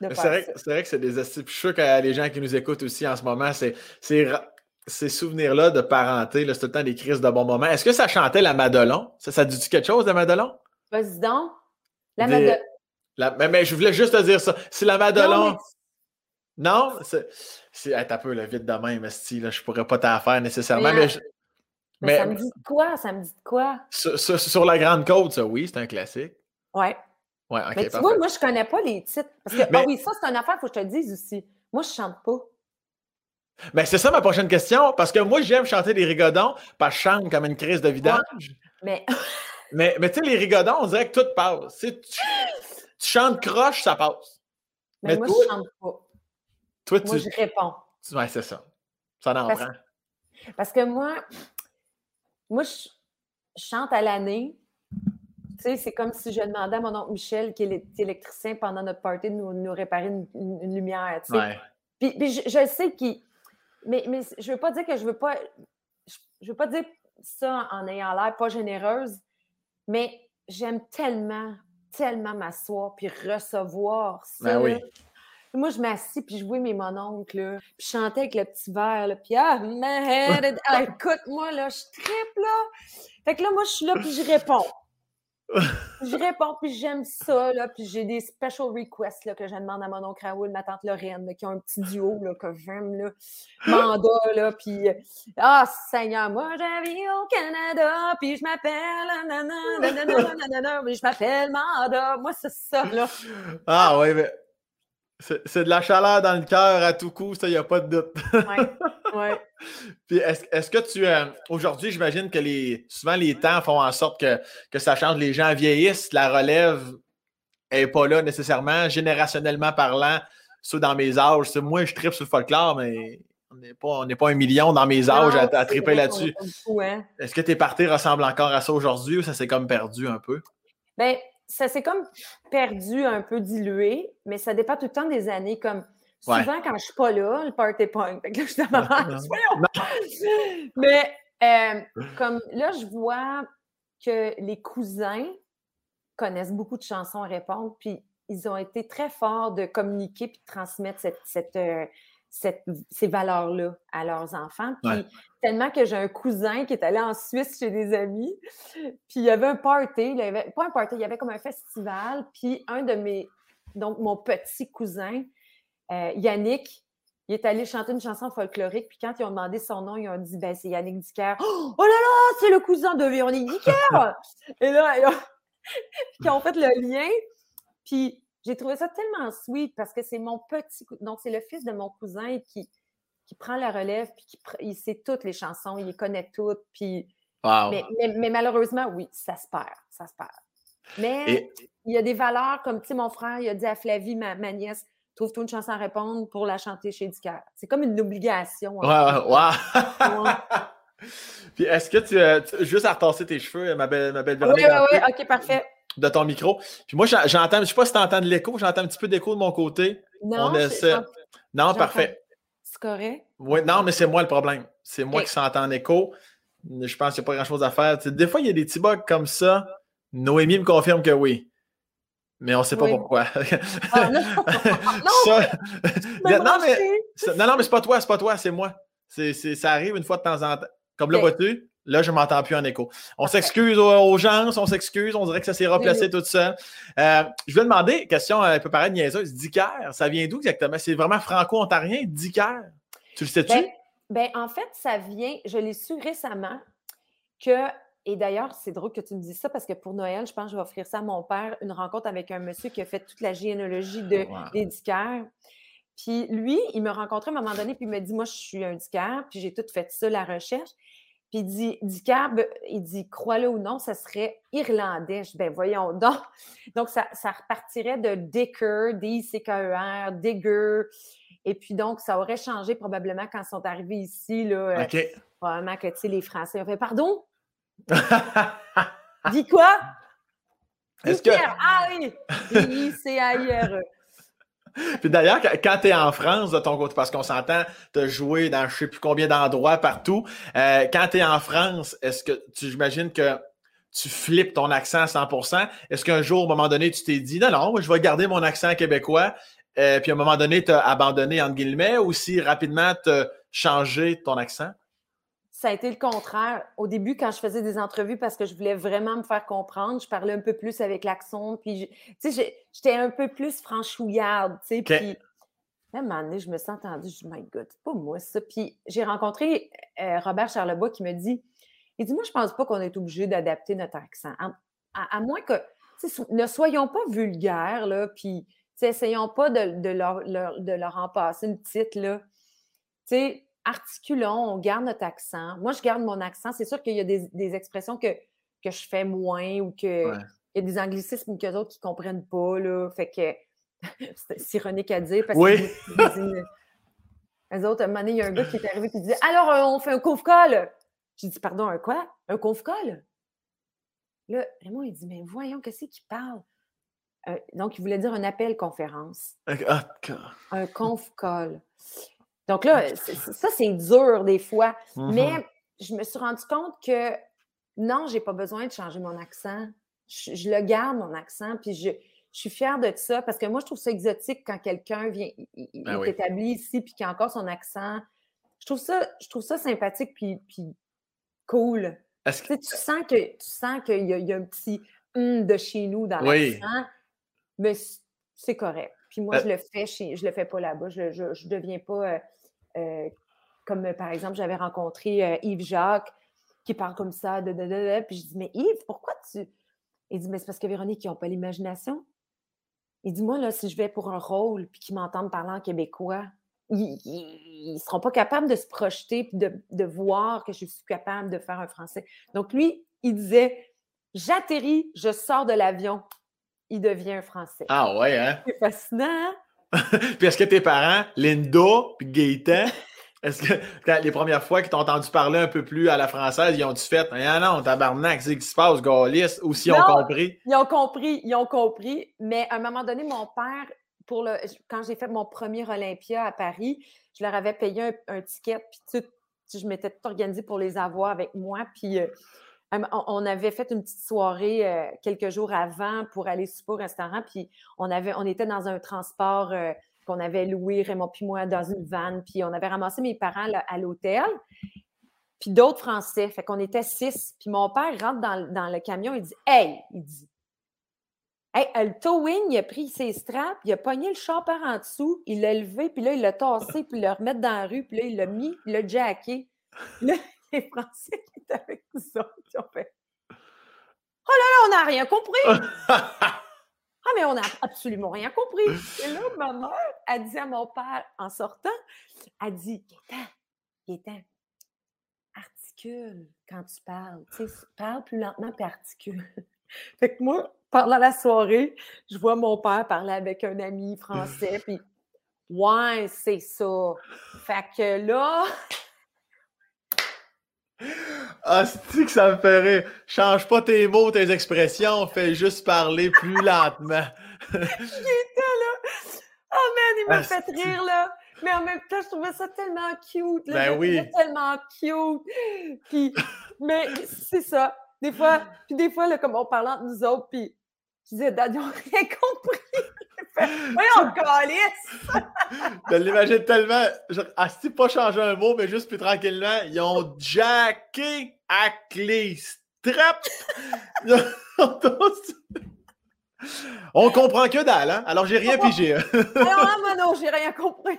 C'est vrai, c'est vrai que c'est des puis Je suis sûr que les gens qui nous écoutent aussi en ce moment, c'est c'est ces souvenirs-là de parenté, c'est tout le temps des crises de bons moments. Est-ce que ça chantait la Madelon? Ça, ça dit-tu quelque chose de Madelon? Vas-y donc. La Des- Made- La- mais, mais je voulais juste te dire ça. Si la Madelon. Non, Non? C'est. c'est- hey, t'as peu, là, vite de même, esti, je pourrais pas t'en faire nécessairement. Mais, Mais, euh, je- mais, mais ça me dit de quoi? Ça me dit de quoi? sur, sur- sur la Grande Côte, ça, oui, c'est un classique. Ouais. Ouais, mais tu parfait. vois, moi, je connais pas les titres. Parce que, Mais- ah oui, ça, c'est une affaire, il faut que je te le dise aussi. Moi, je chante pas. Ben, c'est ça ma prochaine question, parce que moi, j'aime chanter des rigodons, parce que je chante comme une crise de vidange. Mais Mais, mais tu sais, les rigodons, on dirait que tout passe. Tu, tu, chantes croche, ça passe. Mais, Mais moi, toi- je chante pas. Toi, Moi, tu. je réponds. Ouais, c'est ça. Ça en Parce- prend. Parce que moi, moi, je, chante à l'année. Tu sais, c'est comme si je demandais à mon oncle Michel, qui est électricien pendant notre party, de nous, nous réparer une, une- une lumière. tu sais. Ouais. Puis, puis je, je sais qu'il. Mais, mais je veux pas dire que je veux pas. Je, je veux pas dire ça en ayant l'air pas généreuse, mais j'aime tellement, tellement m'asseoir puis recevoir ça. Ben oui. Là. Moi, je m'assis puis je vois mes mononcles, là, puis je chantais avec le petit verre, là, puis ah, head, ah, écoute, moi, là, je tripe, là. Fait que là, moi, je suis là, puis je réponds. Je réponds, puis j'aime ça, là, puis j'ai des special requests là, que je demande à mon oncle Raoul, ma tante Lorraine, là, qui ont un petit duo là, que j'aime, là, mandat, là, puis euh, ah, Seigneur, moi, je au Canada, puis je m'appelle, nanana, nanana, nanana, je m'appelle Manda, moi, c'est ça, là. Ah, ouais, mais. C'est de la chaleur dans le cœur à tout coup, ça, il n'y a pas de doute. Ouais. Puis est-ce que tu. euh, Aujourd'hui, j'imagine que les souvent les temps font en sorte que, que ça change. Les gens vieillissent, la relève n'est pas là nécessairement, générationnellement parlant. Ceux dans mes âges, c'est- moi, je tripe sur le folklore, mais on n'est pas, un million dans mes âges à, Non, à c'est triper là-dessus. hein. Est-ce que tes parties ressemblent encore à ça aujourd'hui ou ça s'est comme perdu un peu? Ben, ça s'est comme perdu, un peu dilué, mais ça dépend tout le temps des années. Comme Ouais. souvent, quand je suis pas là, le party. Fait que là, je suis dans ma! Mais euh, comme là, je vois que les cousins connaissent beaucoup de chansons à répondre, puis ils ont été très forts de communiquer puis de transmettre cette, cette, euh, cette- ces valeurs-là à leurs enfants. Puis Ouais. tellement que j'ai un cousin qui est allé en Suisse chez des amis, puis il y avait un party, il y avait, pas un party, il y avait comme un festival, puis un de mes, donc mon petit cousin, euh, Yannick, il est allé chanter une chanson folklorique, puis quand ils ont demandé son nom, ils ont dit ben, c'est Yannick Dicker. Oh là là, c'est le cousin de Véronique Dicker! Et là, ils ont... puis ont fait le lien. Puis j'ai trouvé ça tellement sweet parce que c'est mon petit. Donc, c'est le fils de mon cousin qui, qui prend la relève, puis qui il sait toutes les chansons, il les connaît toutes. Puis. Mais, mais, malheureusement, oui, ça se perd. Ça se perd. Mais il y a des valeurs comme, tu sais, mon frère, il a dit à Flavie, ma, ma nièce, trouve-toi une chanson à répondre pour la chanter chez Dicker. C'est comme une obligation. Ouais. Puis est-ce que tu, euh, Juste à retasser tes cheveux, ma belle, ma belle Véronique. Oui, oui, oui, ok, parfait. De ton micro. Puis moi, j'entends, je ne sais pas si tu entends de l'écho, j'entends un petit peu d'écho de mon côté. Non, Non, parfait. C'est correct? Oui, non, mais c'est moi le problème. C'est moi qui s'entends en écho. Je pense qu'il n'y a pas grand-chose à faire. des fois, il y a des petits bugs comme ça. Noémie me confirme que oui. Mais on ne sait pas pourquoi. Ah, non, non, non, mais, non, mais c'est pas toi, c'est pas toi, c'est moi. ça arrive une fois de temps en temps. Comme là, vois-tu, là, je ne m'entends plus en écho. On s'excuse aux, gens, on s'excuse, on dirait que ça s'est replacé tout seul. Euh, je vais demander, question un peu pareille niaiseuse, Dicker, ça vient d'où exactement? C'est vraiment franco-ontarien, Dicker? Tu le sais-tu? Ben, ben, en fait, ça vient, je l'ai su récemment que et d'ailleurs, c'est drôle que tu me dises ça parce que pour Noël, je pense que je vais offrir ça à mon père, une rencontre avec un monsieur qui a fait toute la généalogie de, oh, Puis lui, il me rencontré à un moment donné, puis il me dit Moi, je suis un dicaire, puis j'ai tout fait ça, la recherche. Puis il dit il dit Crois-le ou non, ça serait irlandais. Je ben voyons donc. Donc, ça, ça repartirait de Dicker, D-I-C-K-E-R, Digger. Et puis donc, ça aurait changé probablement quand ils sont arrivés ici. Là, euh, OK. probablement que les Français ont fait Pardon? Dis quoi? Est-ce que... Ah oui! D-I-C-A-I-R-E. Puis d'ailleurs, quand tu en France de ton côté, parce qu'on s'entend, tu joué dans je sais plus combien d'endroits partout. Euh, quand tu es en France, est-ce que tu j'imagine que tu flippes ton accent à 100%? Est-ce qu'un jour, à un moment donné, tu t'es dit non, non, je vais garder mon accent québécois, euh, puis à un moment donné, tu as abandonné, entre guillemets, ou si rapidement tu as changé ton accent? Ça a été le contraire. Au début, quand je faisais des entrevues, parce que je voulais vraiment me faire comprendre, je parlais un peu plus avec l'accent, puis, tu sais, j'étais un peu plus franchouillarde, tu sais, puis... À un moment donné, je me suis entendue, je dis, my God, c'est pas moi ça. Puis j'ai rencontré euh, Robert Charlebois qui me dit, il dit, moi, je pense pas qu'on est obligé d'adapter notre accent. À, moins que, ne soyons pas vulgaires, là, puis, essayons pas de, de, leur, de leur en passer une petite, là. Tu sais, articulons, on garde notre accent. Moi, je garde mon accent. C'est sûr qu'il y a des, expressions que, que je fais moins ou qu'il y a des anglicismes que autres qui ne comprennent pas. Là. Fait que c'est ironique à dire parce oui. que les autres, à un moment donné, il y a un gars qui est arrivé qui dit Alors, euh, on fait un conf-call. J'ai dit Pardon, un quoi? Un conf-call Là, Raymond, il dit Mais voyons, qu'est-ce qu'il parle euh, Donc, il voulait dire un appel conférence. Ah, un conf-call. Donc là, ça, c'est dur des fois. Mais mm-hmm. je me suis rendu compte que non, j'ai pas besoin de changer mon accent. Je, le garde, mon accent, puis je, suis fière de ça parce que moi, je trouve ça exotique quand quelqu'un vient, il, ben est établi ici, puis qu'il a encore son accent. Je trouve ça, je trouve ça sympathique, puis, puis cool. Que... Tu sens que tu sens qu'il y, a un petit hum de chez nous dans l'accent, mais c'est correct. Puis moi, euh je le fais je le fais pas là-bas. Je ne deviens pas euh, comme par exemple, j'avais rencontré Yves Jacques qui parle comme ça, de, de, puis je dis, mais Yves, pourquoi tu. Il dit, mais c'est parce que Véronique, ils n'ont pas l'imagination. Il dit, moi, là, si je vais pour un rôle puis qu'ils m'entendent parler en québécois, ils ne seront pas capables de se projeter puis de, de, voir que je suis capable de faire un français. Donc, lui, il disait J'atterris, je sors de l'avion, il devient un Français. Ah ouais, hein? C'est fascinant. Hein? puis est-ce que tes parents, Linda puis Gaëtan, est-ce que les premières fois qu'ils t'ont entendu parler un peu plus à la française, ils ont-tu fait Ah non, tabarnak, c'est ce qui se passe, Gaulis, ou s'ils ont compris? Ils ont compris, ils ont compris. Mais à un moment donné, mon père, pour le, quand j'ai fait mon premier Olympia à Paris, je leur avais payé un, ticket, puis tout, je m'étais tout organisée pour les avoir avec moi. Puis euh, on avait fait une petite soirée euh, quelques jours avant pour aller souper au restaurant, puis on était dans un transport euh, qu'on avait loué, Raymond puis moi, dans une vanne, puis on avait ramassé mes parents à l'hôtel, puis d'autres Français, fait qu'on était six. Puis mon père rentre dans, le camion, il dit « Hey! » il dit Hey, le towing, il a pris ses straps, il a pogné le char par en dessous, il l'a levé, puis là, il l'a tassé, puis il l'a remis dans la rue, puis là, il l'a mis, il l'a jacké. Français qui étaient avec nous autres, ils ont Oh là là, on n'a rien compris! ah, mais on n'a absolument rien compris. Et là, ma mère a dit à mon père, en sortant, a dit Gaétan, Gaétan, articule quand tu parles. Tu sais, parle plus lentement, puis articule. fait que moi, pendant la soirée, je vois mon père parler avec un ami français, puis ouais, c'est ça. Fait que là. Ah, c'est que ça me ferait. Change pas tes mots, tes expressions, fais juste parler plus lentement. il était là. Oh man, il m'a fait rire là. Mais en même temps, je trouvais ça tellement cute. Là. Ben oui. Tellement cute. Puis, mais c'est ça. Des fois, puis des fois, là, comme on parlait entre nous autres, puis je disais, Dad, ils n'ont rien compris. Voyons, calice! Je l'imagine tellement. Genre, ah, si pas changer un mot, mais juste plus tranquillement, ils ont jacké à clé strap. On comprend que dalle, hein? Alors j'ai rien pigé. Hein. Alors là, moi non, j'ai rien compris.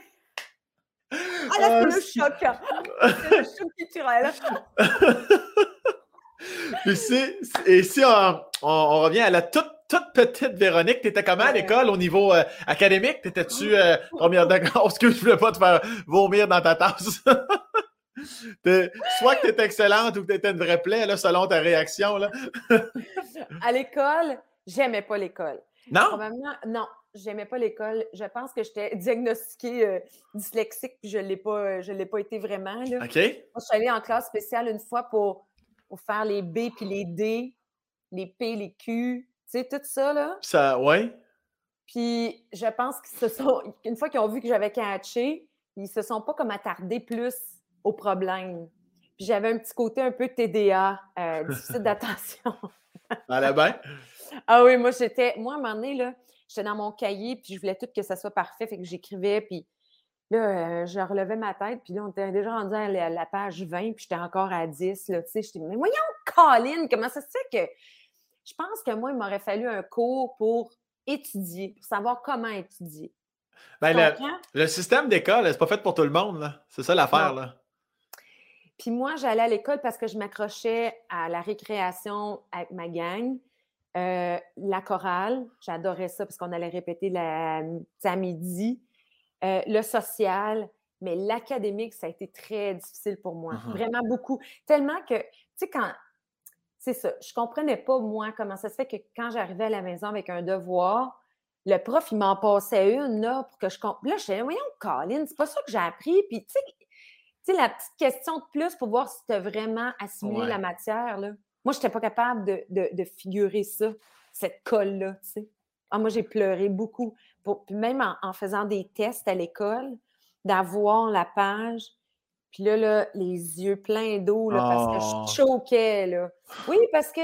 Ah là, c'est le choc. C'est le choc culturel. et si on, on, revient à la toute, toute petite Véronique, t'étais comment à l'école au niveau euh, académique? T'étais-tu euh, première d'accord? Est-ce que je voulais pas te faire vomir dans ta tasse? soit que tu étais excellente ou que tu étais une vraie plaie, là, selon ta réaction. Là. à l'école, j'aimais pas l'école. Non? non, j'aimais pas l'école. Je pense que j'étais diagnostiquée euh, dyslexique, puis je l'ai pas, je l'ai pas été vraiment. Là. OK. Moi, je suis allée en classe spéciale une fois pour pour faire les B puis les D, les P, les Q, tu sais, tout ça, là. Ça, ouais. Puis je pense qu'ils se sont, une fois qu'ils ont vu que j'avais catché, ils se sont pas comme attardés plus au problème. Puis j'avais un petit côté un peu TDA, euh, difficile d'attention. Allait bien? Ah oui, moi j'étais, moi à un moment donné, là, j'étais dans mon cahier, puis je voulais tout que ça soit parfait, fait que j'écrivais, puis Là, euh, je relevais ma tête, puis là, on était déjà rendu à la, page 20, puis j'étais encore à 10. Là, tu sais, j'étais, mais voyons, Colin, comment ça se fait que. Je pense que moi, il m'aurait fallu un cours pour étudier, pour savoir comment étudier. Ben, le, système d'école, c'est pas fait pour tout le monde, là. C'est ça l'affaire, là. Puis moi, j'allais à l'école parce que je m'accrochais à la récréation avec ma gang. Euh, la chorale, j'adorais ça parce qu'on allait répéter la, à midi. Euh, le social, mais l'académique, ça a été très difficile pour moi. Uh-huh. Vraiment beaucoup. Tellement que, tu sais, quand. C'est ça. Je comprenais pas, moi, comment ça se fait que quand j'arrivais à la maison avec un devoir, le prof, il m'en passait une, là, pour que je. Là, je disais, voyons, Colin, c'est pas ça que j'ai appris. Puis, tu sais, la petite question de plus pour voir si tu as vraiment assimilé la matière, là. Moi, je n'étais pas capable de, figurer ça, cette colle-là, tu sais. Ah, moi, j'ai pleuré beaucoup puis même en, faisant des tests à l'école, d'avoir la page, puis là, là les yeux pleins d'eau, parce que je oh. choquais, là. Oui, parce que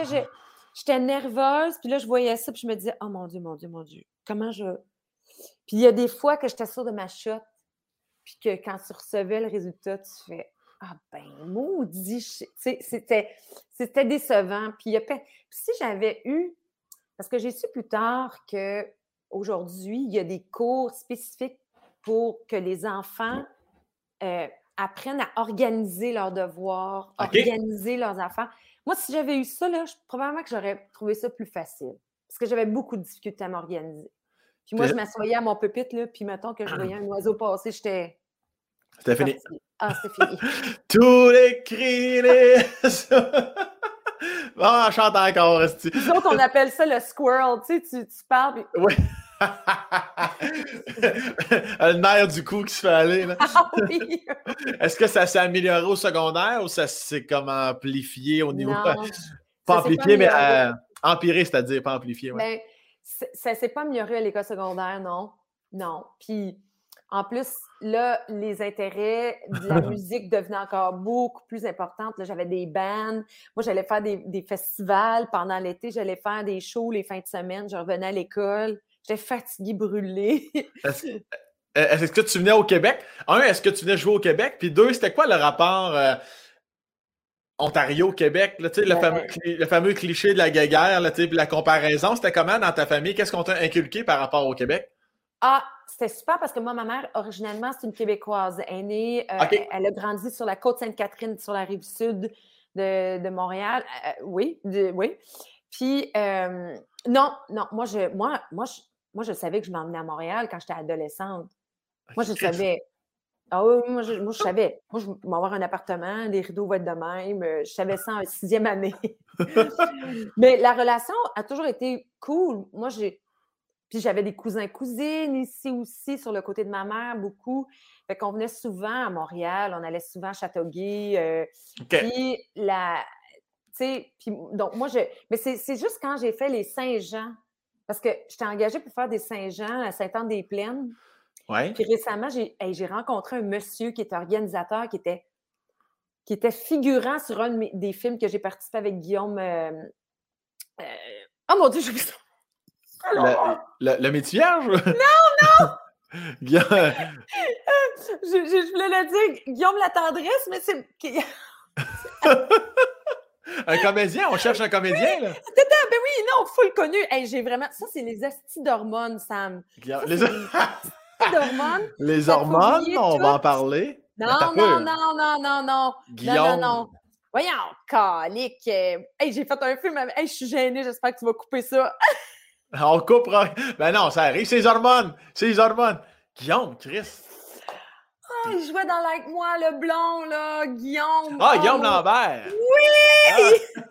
j'étais nerveuse, puis là, je voyais ça, puis je me disais, oh mon Dieu, mon Dieu, mon Dieu, comment je... Puis il y a des fois que j'étais sûre de ma shot, puis que quand tu recevais le résultat, tu fais, ah ben, maudit, c'était, c'était décevant. Puis, puis si j'avais eu, parce que j'ai su plus tard que aujourd'hui, il y a des cours spécifiques pour que les enfants euh, apprennent à organiser leurs devoirs, organiser leurs affaires. Moi, si j'avais eu ça, là, probablement que j'aurais trouvé ça plus facile. Parce que j'avais beaucoup de difficultés à m'organiser. Puis moi, je m'assoyais à mon pupitre, là, puis mettons que je voyais un oiseau passer, j'étais. C'était fini. Ah, c'était fini. Tous les cris, les. bon, on chante encore, Nous autres, on appelle ça le squirrel. Tu sais, tu, parles. Oui. le nerf du coup qui se fait aller. Ah Est-ce que ça s'est amélioré au secondaire ou ça s'est comme amplifié au niveau. pas amplifié, mais euh, empiré, c'est-à-dire pas amplifié. Ouais. Ben, ça s'est pas amélioré à l'école secondaire, non. Non. Puis en plus, là, les intérêts de la musique devenaient encore beaucoup plus importants. J'avais des bands. Moi, j'allais faire des, des festivals pendant l'été. J'allais faire des shows les fins de semaine. Je revenais à l'école. J'étais fatiguée, brûlée. Euh, est-ce que tu venais au Québec? Un, est-ce que tu venais jouer au Québec? Puis deux, c'était quoi le rapport? Euh, Ontario, Québec, là, tu sais, le, fameux, le fameux cliché de la guéguerre, là, puis la comparaison, c'était comment dans ta famille? Qu'est-ce qu'on t'a inculqué par rapport au Québec? Ah, c'était super parce que moi, ma mère, originellement, c'est une Québécoise. Elle est née, euh, elle a grandi sur la côte Sainte-Catherine, sur la rive sud de, de Montréal. Euh, oui, de- oui. Puis, euh, non, non, moi je, moi, moi, je, moi, je savais que je m'emmenais à Montréal quand j'étais adolescente. Moi, je savais. Ah oui, moi, je, moi, je savais. Moi, je vais avoir un appartement, les rideaux vont être de même. euh, Je savais ça en sixième année. Mais la relation a toujours été cool. Moi, j'ai. Puis j'avais des cousins, cousines ici aussi, sur le côté de ma mère, beaucoup. Fait qu'on venait souvent à Montréal, on allait souvent à Châteauguay. euh, puis la. Tu sais, puis donc moi, je. Mais c'est juste quand j'ai fait les Saint-Jean, parce que j'étais engagée pour faire des Saint-Jean à Saint-Anne-des-Plaines. Ouais. Puis récemment, j'ai hey, rencontré un monsieur qui était organisateur, qui était, qui était figurant sur un de mes- des films que j'ai participé avec Guillaume. euh, euh, oh mon Dieu, j'ai vu ça! Le, vierge? Non, non! Je, je- je voulais le dire, Guillaume la tendresse, mais c'est. un comédien, on cherche un comédien, là. Attends, ben oui, non, full connu. Hey, j'ai vraiment. Ça, c'est les astis d'hormones, Sam. Les, Astis d'hormones. les hormones, on tout. va en parler. Non, non, non, non, non, non. Guillaume. Non, non, non. Voyons, calique. Hey, j'ai fait un film. avec- Hey, je suis gênée, j'espère que tu vas couper ça. On coupera. Ben non, ça arrive, c'est les hormones. C'est les hormones. Guillaume, Chris. Ah, il jouait dans Like Moi, le blond, là, Guillaume. Ah, Guillaume Lambert. Oui!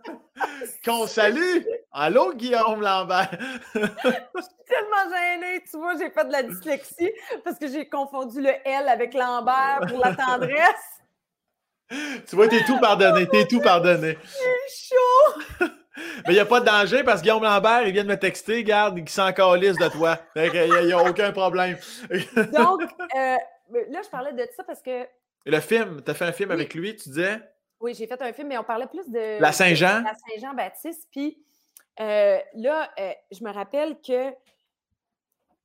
Qu'on salue. Allô, Guillaume Lambert. tellement gênée, tu vois, j'ai fait de la dyslexie parce que j'ai confondu le L avec Lambert pour la tendresse. tu vois, t'es tout pardonné, t'es tout pardonné. C'est chaud! Mais il n'y a pas de danger parce que Guillaume Lambert, il vient de me texter, garde, il s'en calisse de toi. Qu'il n'y a, aucun problème. Donc, euh, là, je parlais de ça parce que, Le film, t'as fait un film Oui. avec lui, tu disais? oui, j'ai fait un film, mais on parlait plus de... La Saint-Jean? La Saint-Jean-Baptiste. Puis euh, là, euh, je me rappelle que...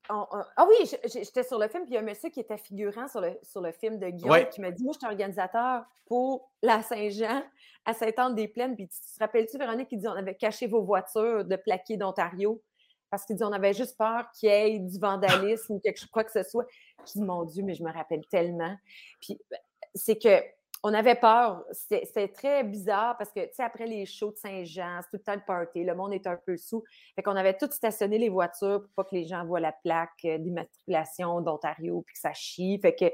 on- on- ah oui, j'étais sur le film, puis il y a un monsieur qui était figurant sur le, sur le film de Guillaume Ouais. qui m'a dit Moi, je suis organisateur pour la Saint-Jean à Sainte-Anne-des-Plaines. Puis tu te rappelles-tu, Véronique, qui dit On avait caché vos voitures de plaqués d'Ontario? Parce qu'il dit On avait juste peur qu'il y ait du vandalisme ou quoi que ce soit. Je dis Mon Dieu, mais je me rappelle tellement. Puis ben, c'est que. On avait peur. C'était très bizarre parce que, tu sais, après les shows de Saint-Jean, c'est tout le temps le party. Le monde est un peu sous. Fait qu'on avait tout stationné les voitures pour pas que les gens voient la plaque euh, d'immatriculation d'Ontario puis que ça chie. Fait que.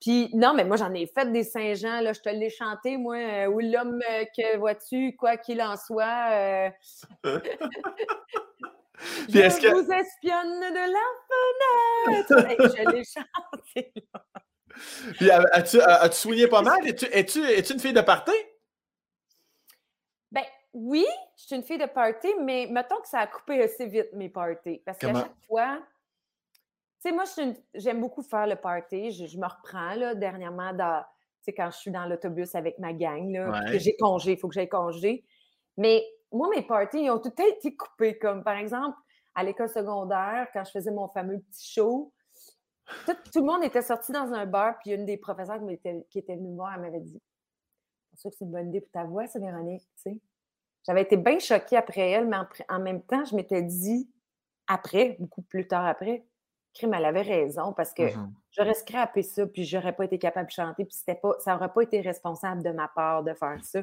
Puis, non, mais moi, j'en ai fait des Saint-Jean, là. Je te l'ai chanté, moi. euh, l'homme euh, que vois-tu, quoi qu'il en soit. euh, je est-ce que- vous espionne de la fenêtre. Hey, je l'ai chanté. Puis as- as-tu as-tu soigné pas mal? Es-tu es-tu- es-tu une fille de party? Ben oui, je suis une fille de party, mais mettons que ça a coupé assez vite mes parties. Parce qu'à chaque fois, tu sais, moi, une- j'aime beaucoup faire le party. Je, je me reprends, là, dernièrement, dans, quand je suis dans l'autobus avec ma gang, là, puis Ouais. que j'ai congé, il faut que j'aille congé. Mais moi, mes parties, ils ont tout été coupés. Comme par exemple, à l'école secondaire, quand je faisais mon fameux petit show, tout, tout le monde était sorti dans un bar, puis une des professeurs qui, m'était- qui était venue me voir, elle m'avait dit C'est sûr que c'est une bonne idée pour ta voix, ça, Véronique, tu sais. J'avais été bien choquée après elle, mais en, même temps, je m'étais dit, après, beaucoup plus tard après, Crime, elle avait raison parce que Mhm. j'aurais scrappé ça, puis j'aurais pas été capable de chanter, puis c'était pas, ça aurait pas été responsable de ma part de faire ça.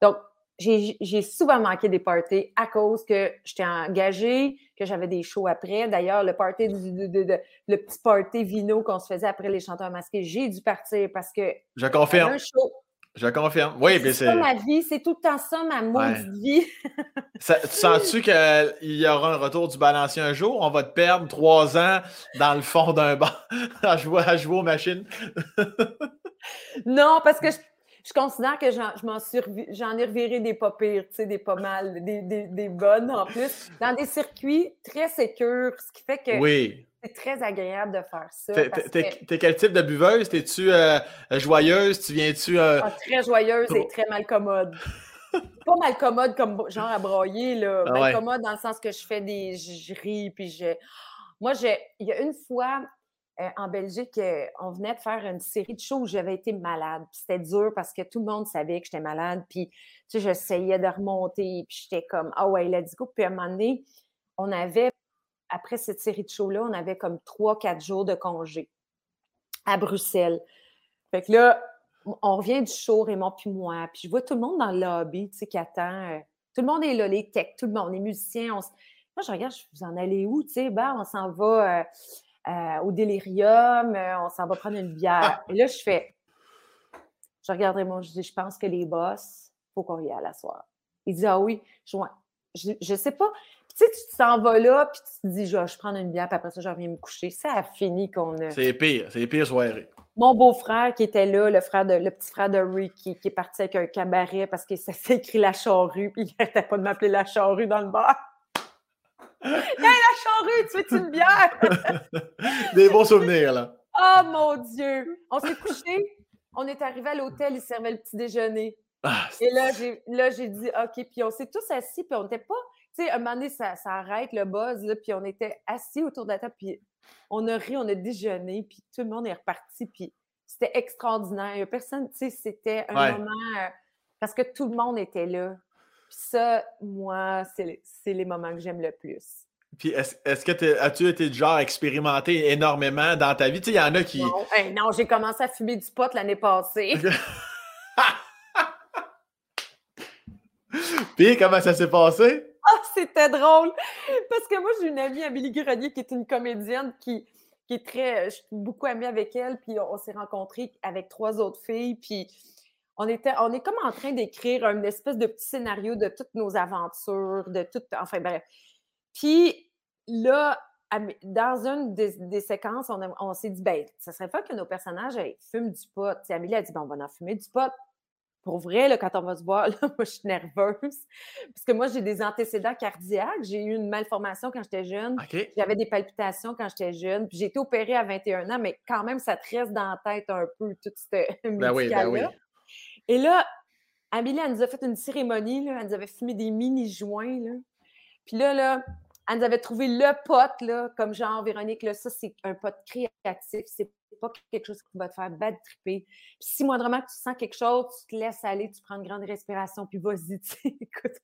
Donc, j'ai souvent manqué des parties à cause que j'étais engagée, que j'avais des shows après. D'ailleurs, le party du, de- de- de- le petit party vino qu'on se faisait après les chanteurs masqués, j'ai dû partir parce que Je confirme. un show. Je confirme. Oui, C'est ma vie, c'est tout le temps ça, ma maudite vie. Ça- tu sens-tu qu'il y aura un retour du balancier un jour? On va te perdre trois ans dans le fond d'un bar à jouer, à jouer aux machines. Non, parce que je, je considère que j'en, ai reviré des pas pires, des pas mal, des, des- des bonnes en plus, dans des circuits très sécures, ce qui fait que Oui. c'est très agréable de faire ça. T'es- que- quel type de buveuse? T'es-tu euh, joyeuse? Tu viens-tu. euh, Ah, très joyeuse Trop- et très mal commode. Pas mal commode comme genre à broyer, là. Ah mal ouais. commode dans le sens que je fais des. Je, ris, puis je. Moi, je, il y a une fois, euh, en Belgique, euh, on venait de faire une série de shows où j'avais été malade. C'était dur parce que tout le monde savait que j'étais malade. Puis, tu sais, j'essayais de remonter. Puis j'étais comme, ah ouais, let's go. Puis à un moment donné, on avait, après cette série de shows-là, on avait comme trois, quatre jours de congé à Bruxelles. Fait que là, on revient du show, Raymond puis moi. Puis je vois tout le monde dans le lobby, tu sais, qui attend. Euh, tout le monde est là, les techs, tout le monde, les musiciens. Moi, je regarde, je vous en allez où, tu sais? Ben, on s'en va au délirium, euh, on s'en va prendre une bière. Et là, je fais, je regarderai mon, je dis, je pense que les boss, il faut qu'on y aille à la soirée. Il dit, ah oui, je, je, sais pas. tu sais, tu t'en vas là, puis tu te dis, je vais prendre une bière, puis après ça, je reviens me coucher. Ça a fini qu'on a. C'est pire, c'est pire soirée. Mon beau-frère qui était là, le frère de, le petit frère de Ricky, qui est parti avec un cabaret parce que ça s'est écrit la charrue, puis il n'arrêtait pas de m'appeler la charrue dans le bar. Hey, la charrue, tu veux une bière? Des bons souvenirs, là. Oh mon Dieu! On s'est couché, on est arrivé à l'hôtel, il servait le petit déjeuner. Ah, Et là, j'ai dit OK, puis on s'est tous assis, puis on n'était pas. Tu sais, un moment donné, ça, arrête le buzz, là, puis on était assis autour de la table, puis on a ri, on a déjeuné, puis tout le monde est reparti, puis c'était extraordinaire. Il n'y a personne, tu sais, c'était un moment. Euh, parce que tout le monde était là. Puis ça, moi, c'est les moments que j'aime le plus. Puis est-ce que as-tu été du genre expérimenté énormément dans ta vie? Tu sais, il y en a qui. Non, non j'ai commencé à fumer du pot l'année passée. Puis comment ça s'est passé? Ah, c'était drôle! Parce que moi, j'ai une amie, Amélie Grenier, qui est une comédienne qui, qui est très. Je suis beaucoup amie avec elle, puis on s'est rencontrés avec trois autres filles, puis on, était, on est comme en train d'écrire un espèce de petit scénario de toutes nos aventures, de tout. Enfin, bref. Puis là, dans une des, séquences, on, s'est dit, ben, ça serait pas que nos personnages fument du pot. Amélie a dit, ben, on va en fumer du pot. Pour vrai, là, quand on va se voir, là, moi, je suis nerveuse. Parce que moi, j'ai des antécédents cardiaques. J'ai eu une malformation quand j'étais jeune. J'avais des palpitations quand j'étais jeune. Puis j'ai été opérée à 21 ans, mais quand même, ça te reste dans la tête un peu, tout ce ben oui, ben oui. Et là, Amélie, elle nous a fait une cérémonie, là, elle nous avait fumé des mini-joints. Là. Puis là, là, elle nous avait trouvé le pote, là, comme genre, Véronique, là, ça, c'est un pote créatif, c'est pas quelque chose qui va te faire bad tripper. Puis si moindrement tu sens quelque chose, tu te laisses aller, tu prends une grande respiration, puis vas-y, écoute.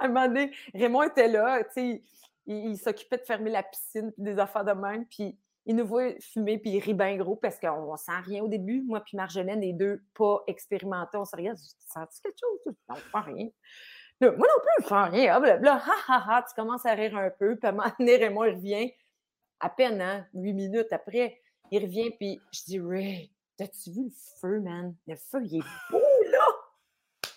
À un moment donné, Raymond était là, tu sais, il, il s'occupait de fermer la piscine, puis des affaires de même, puis il nous voit fumer, puis il rit bien gros parce qu'on sent rien au début. Moi, puis Marjolaine, les deux pas expérimentés, on se regarde, tu sens quelque chose? Non, pas rien. moi non plus, je sens rien. Là, ha, ha, ha, tu commences à rire un peu, puis à un Raymond, il revient, à peine, hein, huit minutes après, il revient, puis je dis, Ray, t'as-tu vu le feu, man? Le feu, il est beau, là!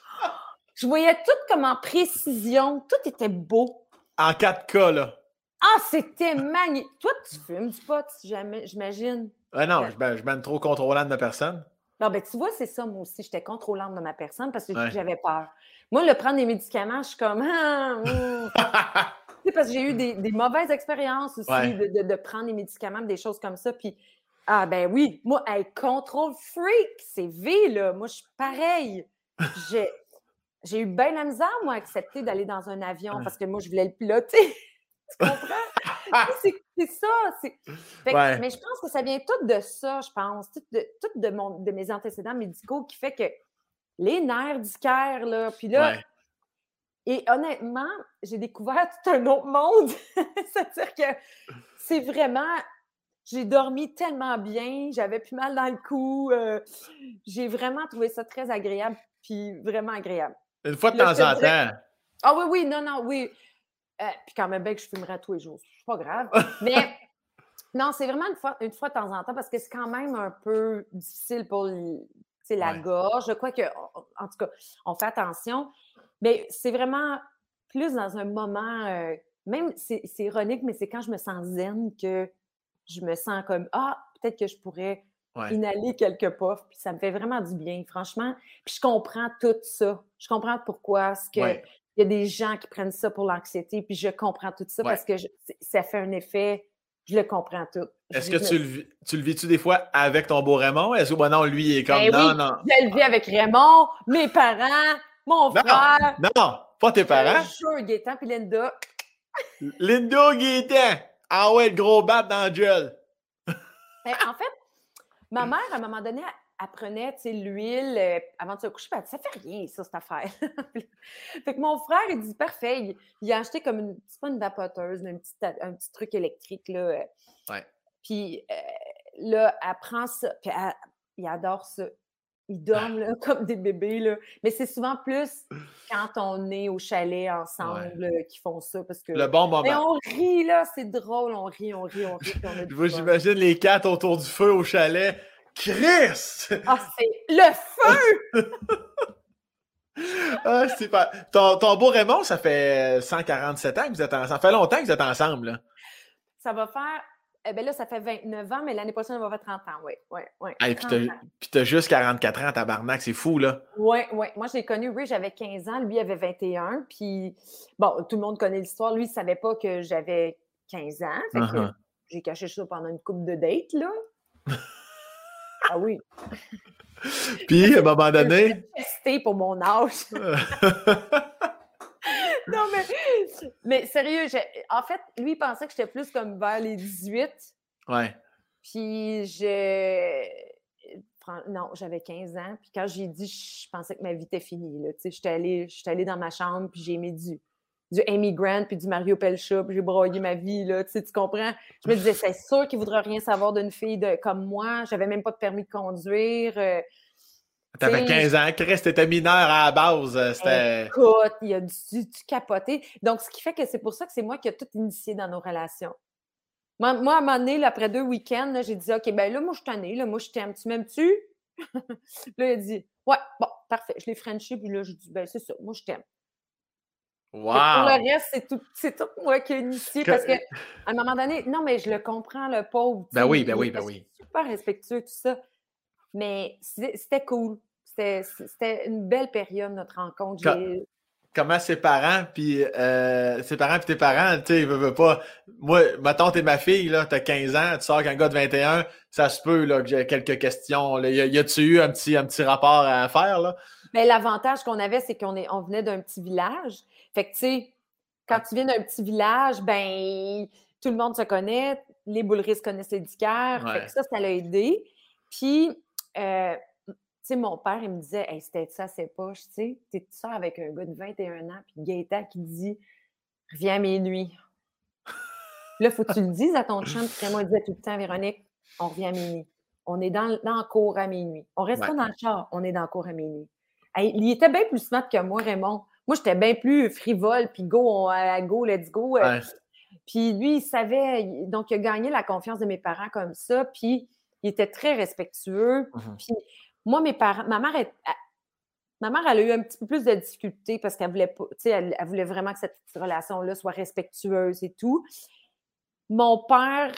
Je voyais tout comme en précision, tout était beau. En 4K, là. Ah, c'était magnifique. Toi, tu fumes du pot, j'imagine. Ah non, je, je mène trop contrôlante de personne. Non, ben tu vois, c'est ça, moi aussi. J'étais contrôlante de ma personne parce que j'avais peur. Moi, le prendre des médicaments, je suis comme. Ah, parce que j'ai eu des, mauvaises expériences aussi de, prendre des médicaments, des choses comme ça. Puis, ah, ben oui, moi, elle contrôle freak, c'est V, là. Moi, je suis pareil. J'ai eu bien la misère, moi, à accepter d'aller dans un avion parce que moi, je voulais le piloter. Tu comprends? c'est ça. Mais je pense que ça vient tout de ça, je pense. Tout de, tout de, mon, de mes antécédents médicaux qui fait que les nerfs du cœur, là, puis là. Et honnêtement, j'ai découvert tout un autre monde. C'est-à-dire que c'est vraiment. J'ai dormi tellement bien, j'avais plus mal dans le cou. Euh, j'ai vraiment trouvé ça très agréable, puis vraiment agréable. Une fois de temps en temps. Ah oui, oui, non, non, oui. Euh, puis quand même bien que je fumerais tous les jours. C'est pas grave. Mais non, c'est vraiment une fois, une fois de temps en temps parce que c'est quand même un peu difficile pour la gorge. Je crois que, en tout cas, on fait attention. Mais c'est vraiment plus dans un moment, euh, même c'est ironique, mais c'est quand je me sens zen que je me sens comme Ah, peut-être que je pourrais inhaler quelques puffs. Puis ça me fait vraiment du bien, franchement. Puis je comprends tout ça. Je comprends pourquoi ce que il y a des gens qui prennent ça pour l'anxiété, puis je comprends tout ça parce que ça fait un effet, je le comprends tout. Est-ce que tu le, tu le vis-tu des fois avec ton beau Raymond? Est-ce que, non, lui, il est comme, ben non, non. Je le vis avec Raymond, mes parents, mon frère. Non, pas tes parents. Je Gaétan puis Linda. Linda Gaétan? Ah ouais, le gros bat dans le gel. Ben, en fait, ma mère, à un moment donné, apprenait, tu sais, l'huile euh, avant de se coucher. Elle dit, ça fait rien, ça, cette affaire. fait que mon frère, il dit, parfait. Il, a acheté comme une, c'est pas une vapoteuse, mais un petit, un petit truc électrique, là. Euh. Ouais. Puis euh, là, elle prend ça, puis il adore ça. Ils dorment là, comme des bébés. Là. Mais c'est souvent plus quand on est au chalet ensemble qu'ils font ça. Parce que, le bon moment. Mais on rit, là, c'est drôle. On rit, on rit, on rit. J'imagine les quatre autour du feu au chalet. Chris! Ah, c'est le feu! ah, c'est pas... ton, ton, beau Raymond, ça fait 147 ans que vous êtes ensemble. Ça fait longtemps que vous êtes ensemble. Là. Ça va faire eh bien là, ça fait 29 ans, mais l'année prochaine, on va faire 30 ans, oui. oui, oui. puis t'as juste 44 ans, tabarnak, c'est fou, là. Oui, oui. Moi, je l'ai connu, oui, j'avais 15 ans, lui avait 21. Puis, bon, tout le monde connaît l'histoire. Lui, il ne savait pas que j'avais 15 ans. Fait que uh-huh. j'ai caché ça pendant une couple de dates, là. ah oui. Puis, à un moment donné. Testé pour mon âge. non, mais, mais sérieux, en fait, lui, il pensait que j'étais plus comme vers les 18. Ouais. Puis je. Non, j'avais 15 ans. Puis quand j'ai dit, je pensais que ma vie était finie. Là. J'étais allée, allée dans ma chambre, puis j'ai aimé du, du Amy Grant, puis du Mario Pelcha, puis j'ai broyé ma vie. Là. Tu comprends? Je me disais, c'est sûr qu'il ne voudra rien savoir d'une fille de, comme moi. J'avais même pas de permis de conduire. Euh, T'avais 15 ans, Chris, t'étais mineur à la base. Euh. Écoute, il a dû, capoter. Donc, ce qui fait que c'est pour ça que c'est moi qui ai tout initié dans nos relations. Moi, à un moment donné, après deux week-ends, j'ai dit OK, ben là, moi, je suis tannée, là, moi, je t'aime. Tu m'aimes-tu? là, il a dit Ouais, bon, parfait. Je l'ai Frenché, puis là, je dis Ben, c'est ça, moi, je t'aime. Wow. Pour le reste, c'est tout, c'est tout moi qui ai initié parce qu'à un moment donné, non, mais je le comprends, le pauvre. Ben oui, ben oui, ben oui. Super respectueux, tout ça. Mais c'était cool. C'était une belle période, notre rencontre. comment ses parents, puis euh, ses parents, puis tes parents, tu sais, ils veulent pas. Moi, ma tante et ma fille, là, t'as 15 ans, tu sors avec un gars de 21, ça se peut, là, que j'ai quelques questions. Là. Y, a-tu eu un petit, un petit rapport à faire, là? Mais l'avantage qu'on avait, c'est qu'on on venait d'un petit village. Fait que, tu sais, quand tu viens d'un petit village, ben, tout le monde se connaît, les bouleries se connaissent les dicaires. Fait que ça, ça l'a aidé. Puis, euh, sais, mon père, il me disait, hey, c'était ça, c'est poche, tu sais, t'es ça avec un gars de 21 ans, puis Gaëtan qui dit, reviens à minuit. là, faut que tu le dises à ton chum, puis moi, il disait tout le temps, Véronique, on revient à minuit. On est dans, dans le cours à minuit. On reste pas dans le char, on est dans le cours à minuit. il était bien plus smart que moi, Raymond. Moi, j'étais bien plus frivole, puis go, on, go, let's go. Euh. Puis lui, il savait, donc il a gagné la confiance de mes parents comme ça, puis il était très respectueux. Mmh puis moi, mes parents, ma mère, ma mère, elle a eu un petit peu plus de difficultés parce qu'elle voulait pas, elle, elle voulait vraiment que cette relation-là soit respectueuse et tout. Mon père,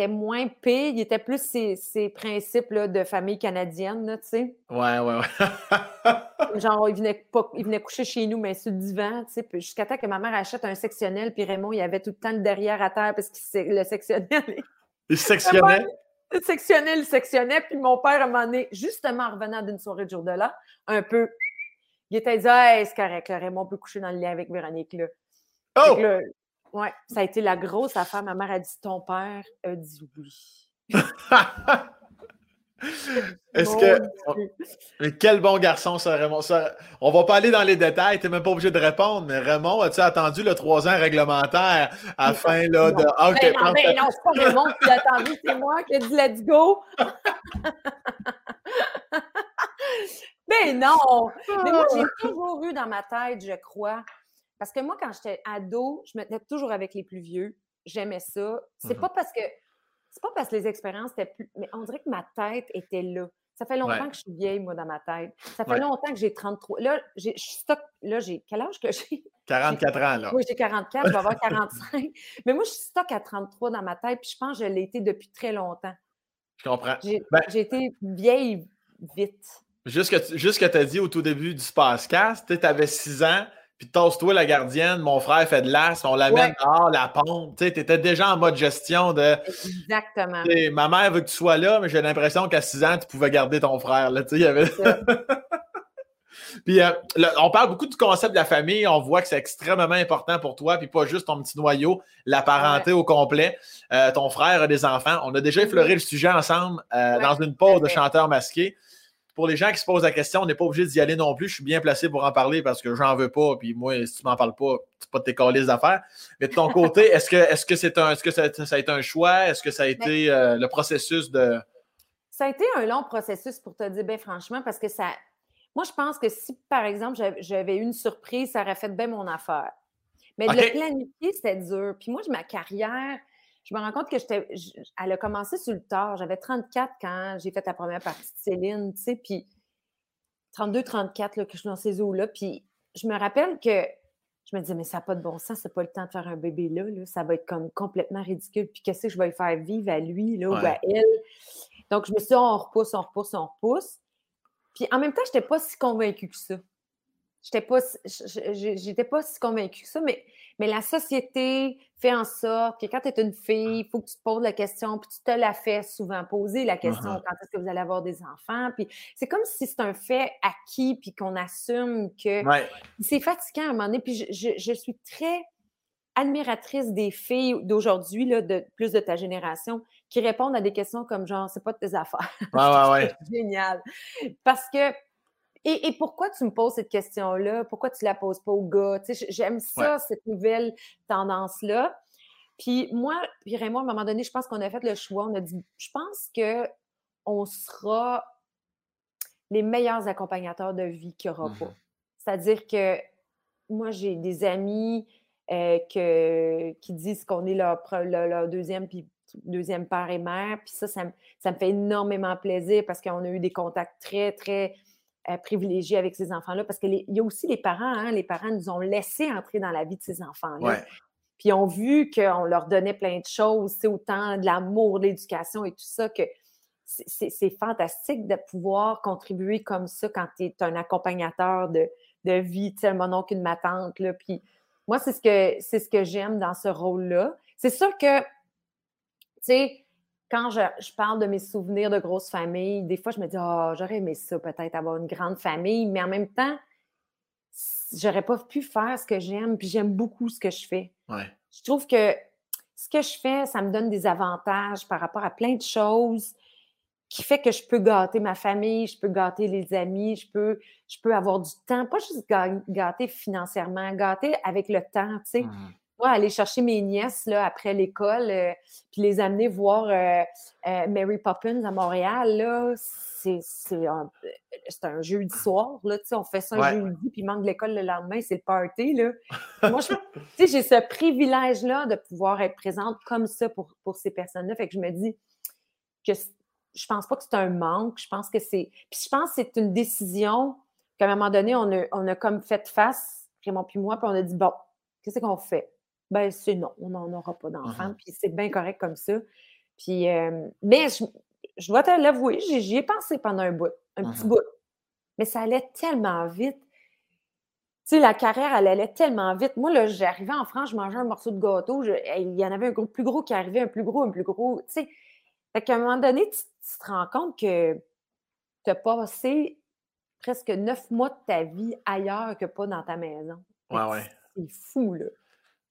c'était moins pire, il était plus ses, principes de famille canadienne, tu sais. Ouais, ouais, ouais. Genre, il venait, il venait coucher chez nous, mais sur le divan, tu sais, jusqu'à temps que ma mère achète un sectionnel, puis Raymond, il avait tout le temps le derrière à terre parce que le sectionnel. Il sectionnait? Il sectionnait, il sectionnait. Puis mon père, à un moment donné, justement en revenant d'une soirée de jour de là, un peu, il était dit hey, c'est correct, Raymond peut coucher dans le lit avec Véronique. Là. Oh! Ouais, ça a été la grosse affaire. Ma mère a dit ton père a dit oui. Est-ce que. Mais quel bon garçon, ça, Raymond. Ça... On va pas aller dans les détails, tu n'es même pas obligé de répondre, mais Raymond, as-tu attendu le trois ans réglementaire afin là, de. Ah, ben non, ben non c'est pas Raymond qui a attendu, c'est moi qui ai dit let's go. ben non! Mais moi, j'ai toujours eu dans ma tête, je crois. Parce que moi, quand j'étais ado, je me tenais toujours avec les plus vieux. J'aimais ça. C'est mm-hmm. pas parce que c'est pas parce que les expériences étaient plus. Mais on dirait que ma tête était là. Ça fait longtemps que je suis vieille, moi, dans ma tête. Ça fait longtemps que j'ai 33. Là, j'ai, Là, j'ai. Quel âge que j'ai? 44 ans, là. Oui, j'ai 44, je vais avoir 45. Mais moi, je suis stock à 33 dans ma tête, puis je pense que je l'ai été depuis très longtemps. Je comprends. J'ai, ben été vieille vite. Juste que, juste que tu as dit au tout début du Spacecast, tu avais 6 ans, puis tosse-toi la gardienne, mon frère fait de l'as, on l'amène dehors, la pompe. Tu étais déjà en mode gestion de. Exactement. Ma mère veut que tu sois là, mais j'ai l'impression qu'à 6 ans, tu pouvais garder ton frère. Là, y avait... Puis euh, on parle beaucoup du concept de la famille. On voit que c'est extrêmement important pour toi, puis pas juste ton petit noyau, la parenté au complet. Euh, ton frère a des enfants. On a déjà effleuré le sujet ensemble euh, dans une pause de chanteur masqué. Pour les gens qui se posent la question, on n'est pas obligé d'y aller non plus. Je suis bien placé pour en parler parce que j'en veux pas. Puis moi, si tu m'en parles pas, c'est pas de tes calices d'affaires. Mais de ton côté, est-ce que est-ce que c'est un est-ce que ça, a été un choix? Est-ce que ça a ben été le processus de. Ça a été un long processus pour te dire bien franchement, parce que ça, moi, je pense que si, par exemple, j'avais eu une surprise, ça aurait fait bien mon affaire. Mais de le planifier, c'était dur. Puis moi, ma carrière, je me rends compte que j'étais. Elle a commencé sur le tard. J'avais 34 quand j'ai fait la première partie de Céline, tu sais, puis 32, 34, là, que je suis dans ces eaux-là. Puis je me rappelle que je me disais, mais ça n'a pas de bon sens, c'est pas le temps de faire un bébé là, là. ça va être comme complètement ridicule. Puis qu'est-ce que je vais lui faire vivre à lui, là, ou à elle? Donc, je me suis dit, on repousse, on repousse, on repousse. Puis en même temps, je n'étais pas si convaincue que ça. J'étais pas, j'étais pas si convaincue que ça, mais, mais la société fait en sorte que quand tu es une fille, il faut que tu te poses la question, puis tu te la fais souvent poser la question uh-huh. quand est-ce que vous allez avoir des enfants? Puis c'est comme si c'est un fait acquis, puis qu'on assume que c'est fatigant à un moment donné. Puis je, je suis très admiratrice des filles d'aujourd'hui, de plus de ta génération, qui répondent à des questions comme genre, c'est pas de tes affaires. Ouais, ouais, ouais. génial. Parce que, et, pourquoi tu me poses cette question-là? Pourquoi tu la poses pas au gars? J'aime ça, cette nouvelle tendance-là. Puis moi, puis Raymond, à un moment donné, je pense qu'on a fait le choix. On a dit, je pense que on sera les meilleurs accompagnateurs de vie qu'il n'y aura pas. Mmh C'est-à-dire que moi, j'ai des amis euh, que, qui disent qu'on est leur, leur, deuxième puis deuxième père et mère. Puis ça, ça, me fait énormément plaisir parce qu'on a eu des contacts très, très privilégiés avec ces enfants-là. Parce qu'il y a aussi les parents, hein, les parents nous ont laissé entrer dans la vie de ces enfants-là. Puis ont vu qu'on leur donnait plein de choses, c'est autant de l'amour, de l'éducation et tout ça, que c'est fantastique de pouvoir contribuer comme ça quand tu es un accompagnateur de, de vie, tu sais, mon oncle, ma tante, là. Puis moi, c'est ce que, c'est ce que j'aime dans ce rôle-là. C'est sûr que tu sais, quand je, parle de mes souvenirs de grosse famille, des fois, je me dis, oh, j'aurais aimé ça, peut-être avoir une grande famille, mais en même temps, j'aurais pas pu faire ce que j'aime, puis j'aime beaucoup ce que je fais. Je trouve que ce que je fais, ça me donne des avantages par rapport à plein de choses qui fait que je peux gâter ma famille, je peux gâter les amis, je peux, je peux avoir du temps, pas juste gâter financièrement, gâter avec le temps, tu sais. Aller chercher mes nièces là, après l'école, euh, puis les amener voir euh, euh, Mary Poppins à Montréal, là, c'est, un, un, jeudi soir, là, on fait ça un jeudi, puis il manque l'école le lendemain, c'est le party, là. Moi, j'ai ce privilège-là de pouvoir être présente comme ça pour, pour ces personnes-là, fait que je me dis que je pense pas que c'est un manque, je pense que c'est... Puis je pense que c'est une décision qu'à un moment donné, on a, on a comme fait face, Raymond puis moi, puis on a dit, bon, qu'est-ce qu'on fait? Ben c'est non, on n'en aura pas d'enfants, puis c'est bien correct comme ça. Puis, mais je, dois te l'avouer, j'y ai pensé pendant un bout, un petit bout. Mais ça allait tellement vite. Tu sais, la carrière, elle allait tellement vite. Moi, là, j'arrivais en France, je mangeais un morceau de gâteau, il y en avait un gros, plus gros qui arrivait, un plus gros, un plus gros. Tu sais, fait qu'à un moment donné, tu, te rends compte que tu as passé presque neuf mois de ta vie ailleurs que pas dans ta maison. Ouais, ouais. C'est fou, là.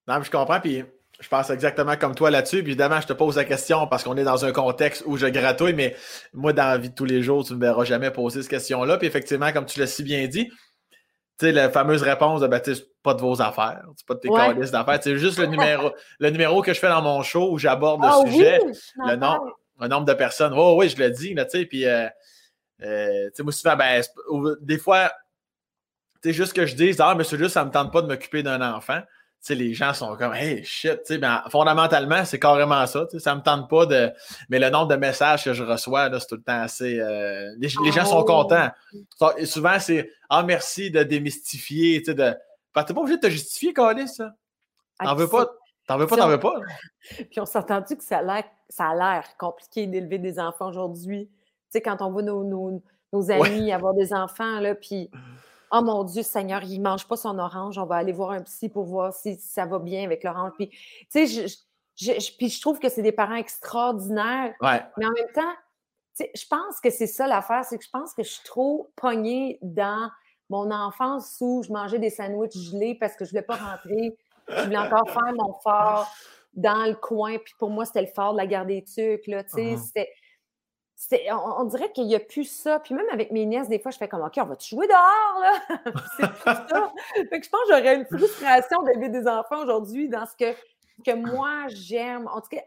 Non, je comprends, puis je pense exactement comme toi là-dessus. Puis évidemment, je te pose la question parce qu'on est dans un contexte où je gratouille, mais moi, dans la vie de tous les jours, tu ne me verras jamais poser cette question-là. Puis effectivement, comme tu l'as si bien dit, tu sais, la fameuse réponse de ben, pas de vos affaires, c'est pas de tes ouais. d'affaires. C'est juste le numéro, le numéro que je fais dans mon show où j'aborde le ah sujet, le, nombre, nombre de personnes. Oh oui, je le dis, tu sais, puis euh, euh, tu sais, moi, souvent, ben, des fois, tu sais, juste que je dise, ah, mais celui juste, ça me tente pas de m'occuper d'un enfant sais, les gens sont comme Hey shit, ben, fondamentalement, c'est carrément ça. Ça me tente pas de. Mais le nombre de messages que je reçois, c'est tout le temps assez. Euh, les, gens sont oh! contents. Et souvent, c'est Ah, merci de démystifier. Tu de... Ben, t'es pas obligé de te justifier, Calis, ça. Ah, t'en veux pas. T'en veux pas, t'en veux pas. Puis on s'est entendu que ça a l'air compliqué d'élever des enfants aujourd'hui. Tu sais, quand on voit nos, nos, amis avoir des enfants, là, puis Oh mon Dieu, Seigneur, il ne mange pas son orange, on va aller voir un psy pour voir si, ça va bien avec l'orange. Puis, tu sais, je, puis je trouve que c'est des parents extraordinaires. Mais en même temps, je pense que c'est ça l'affaire, c'est que je pense que je suis trop pognée dans mon enfance où je mangeais des sandwichs gelés parce que je ne voulais pas rentrer. Je voulais encore faire mon fort dans le coin. Puis pour moi, c'était le fort de la gare des Tucs. Là, uh-huh. C'était, on, dirait qu'il n'y a plus ça. Puis même avec mes nièces, des fois, je fais comme OK, on va-tu jouer dehors? Là? c'est ça. Fait que je pense que j'aurais une frustration d'élever des enfants aujourd'hui dans ce que, que moi j'aime. En tout cas,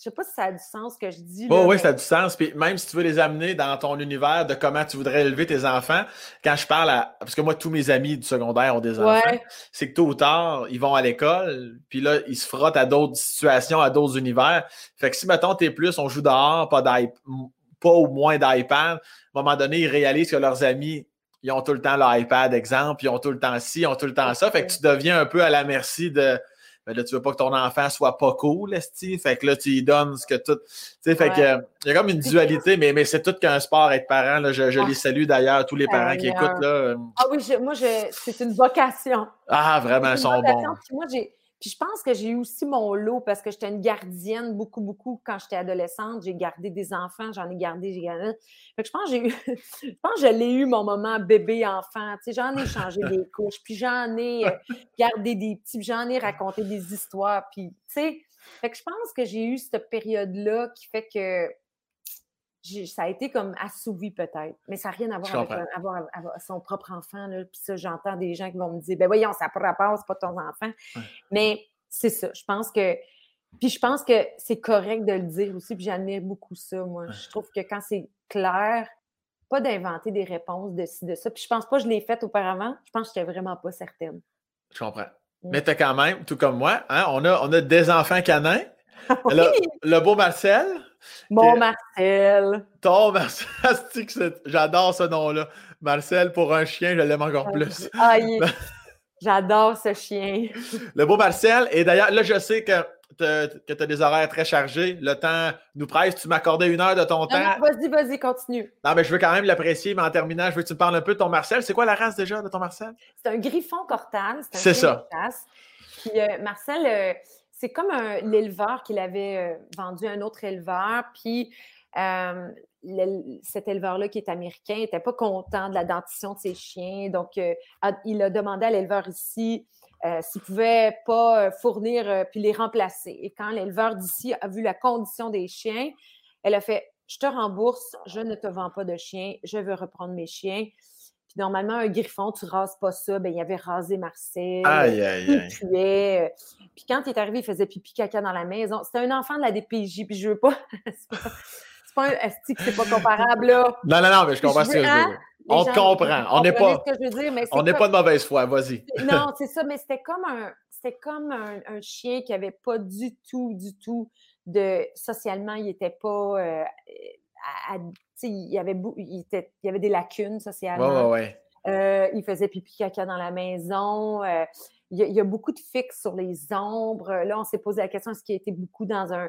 je sais pas si ça a du sens ce que je dis. Là, Oui, ça a du sens. Puis même si tu veux les amener dans ton univers de comment tu voudrais élever tes enfants, quand je parle à. Parce que moi, tous mes amis du secondaire ont des enfants, c'est que tôt ou tard, ils vont à l'école, puis là, ils se frottent à d'autres situations, à d'autres univers. Fait que si, mettons, t'es plus, on joue dehors, pas, pas ou moins d'iPad, à un moment donné, ils réalisent que leurs amis ils ont tout le temps l'iPad, exemple, ils ont tout le temps ci, ils ont tout le temps ça. Fait que tu deviens un peu à la merci de, ben là, tu veux pas que ton enfant soit pas cool, Steve. Fait que là, tu lui donnes ce que tout. Tu sais, fait que il y a comme une dualité, mais, mais c'est tout qu'un sport être parent. Là. Je, je les salue d'ailleurs, tous les parents qui écoutent. Là. Ah oui, moi, c'est une vocation. Ah, vraiment, ils sont bons. moi, j'ai puis je pense que j'ai eu aussi mon lot parce que j'étais une gardienne beaucoup, beaucoup quand j'étais adolescente. J'ai gardé des enfants, j'en ai gardé, j'ai gardé. Fait que je pense que j'ai eu, je pense que je l'ai eu mon moment bébé-enfant. Tu sais, j'en ai changé des couches, puis j'en ai euh, gardé des petits, j'en ai raconté des histoires. Puis, tu sais, fait que je pense que j'ai eu cette période-là qui fait que ça a été comme assouvi peut-être, mais ça n'a rien à voir avec, son propre enfant. Puis ça, j'entends des gens qui vont me dire, ben voyons, ça pas rapport, c'est pas ton enfant. Mais c'est ça, je pense que. Puis je pense que c'est correct de le dire aussi, puis j'admire beaucoup ça, moi. Je trouve que quand c'est clair, pas d'inventer des réponses de ci, de ça. Puis je pense pas que je l'ai fait auparavant, je pense que je n'étais vraiment pas certaine. Je comprends. Mais tu quand même, tout comme moi, hein, on, a, on a des enfants canins. Le beau Marcel, mon Marcel. Ton Marcel. J'adore ce nom-là. Marcel, pour un chien, je l'aime encore plus. Ah, J'adore ce chien. Le beau Marcel. Et d'ailleurs, là, je sais que tu as des horaires très chargés. Le temps nous presse. Tu m'accordais une heure de ton temps. vas-y, vas-y, continue. Non, mais je veux quand même l'apprécier. Mais en terminant, je veux que tu me parles un peu de ton Marcel. C'est quoi la race déjà de ton Marcel? C'est un griffon cortal. C'est ça. Puis euh, Marcel, euh, c'est comme l'éleveur qu'il avait euh, vendu à un autre éleveur, puis euh, cet éleveur-là qui est américain n'était pas content de la dentition de ses chiens, donc euh, il a demandé à l'éleveur ici s'il ne pouvait pas fournir puis les remplacer. Et quand l'éleveur d'ici a vu la condition des chiens, elle a fait Je te rembourse, je ne te vends pas de chiens, je veux reprendre mes chiens. Puis normalement, un griffon, tu rases pas ça. Ben, il avait rasé Marcel. Aïe, aïe, il puait. Puis quand il est arrivé, il faisait pipi caca dans la maison. C'était un enfant de la DPJ, puis je veux pas. c'est pas un esti c'est pas comparable, là. Non, non, non, mais je comprends ce que je veux dire. On te comprend. On n'est pas. on n'est pas de mauvaise foi, vas-y. non, c'est ça, mais c'était comme un. C'était comme un, chien qui avait pas du tout, du tout de. Socialement, il était pas. Euh, il, y avait, il, y avait des lacunes socialement. Euh, il faisait pipi caca dans la maison. Euh, il, y a, beaucoup de fixes sur les ombres. Là, on s'est posé la question est-ce qu'il a été beaucoup dans un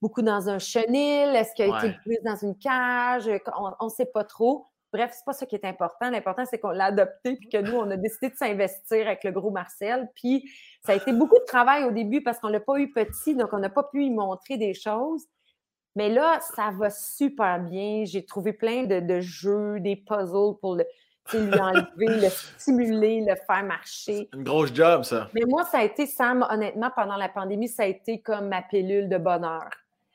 beaucoup dans un chenil? Est-ce qu'il a été plus dans une cage? On ne sait pas trop. Bref, c'est pas ça qui est important. L'important, c'est qu'on l'a adopté puis que nous, on a décidé de s'investir avec le gros Marcel. Puis ça a été beaucoup de travail au début parce qu'on l'a pas eu petit, donc on n'a pas pu y montrer des choses. Mais là, ça va super bien. J'ai trouvé plein de, jeux, des puzzles pour le, lui enlever, le stimuler, le faire marcher. Une grosse job, ça. Mais moi, ça a été, Sam, honnêtement, pendant la pandémie, ça a été comme ma pilule de bonheur.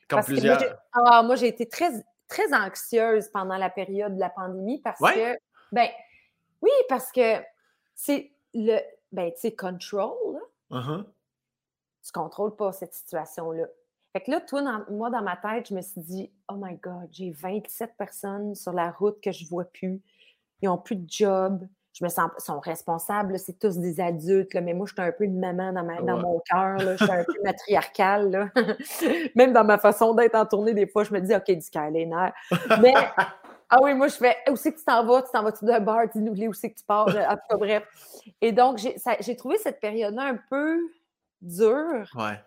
Comme plusieurs. Ah, moi, j'ai été très, très anxieuse pendant la période de la pandémie parce que, ben, oui, parce que c'est le, ben, tu sais, control, là. Uh-huh. Tu contrôles pas cette situation-là. Fait que là, toi, moi, dans ma tête, je me suis dit, oh my God, j'ai 27 personnes sur la route que je vois plus. Ils n'ont plus de job. Je me sens, ils sont responsables, c'est tous des adultes, là, mais moi, je suis un peu une maman dans, ma, dans mon cœur, je suis un peu matriarcale. Même dans ma façon d'être en tournée, des fois, je me dis, OK, du cœur, les nerfs. Mais, ah oui, moi, je fais, où c'est que tu t'en vas? Tu t'en vas-tu de bar? Dis-nous où c'est que tu pars? En tout cas, bref. Et donc, j'ai trouvé cette période-là un peu dure. Ouais.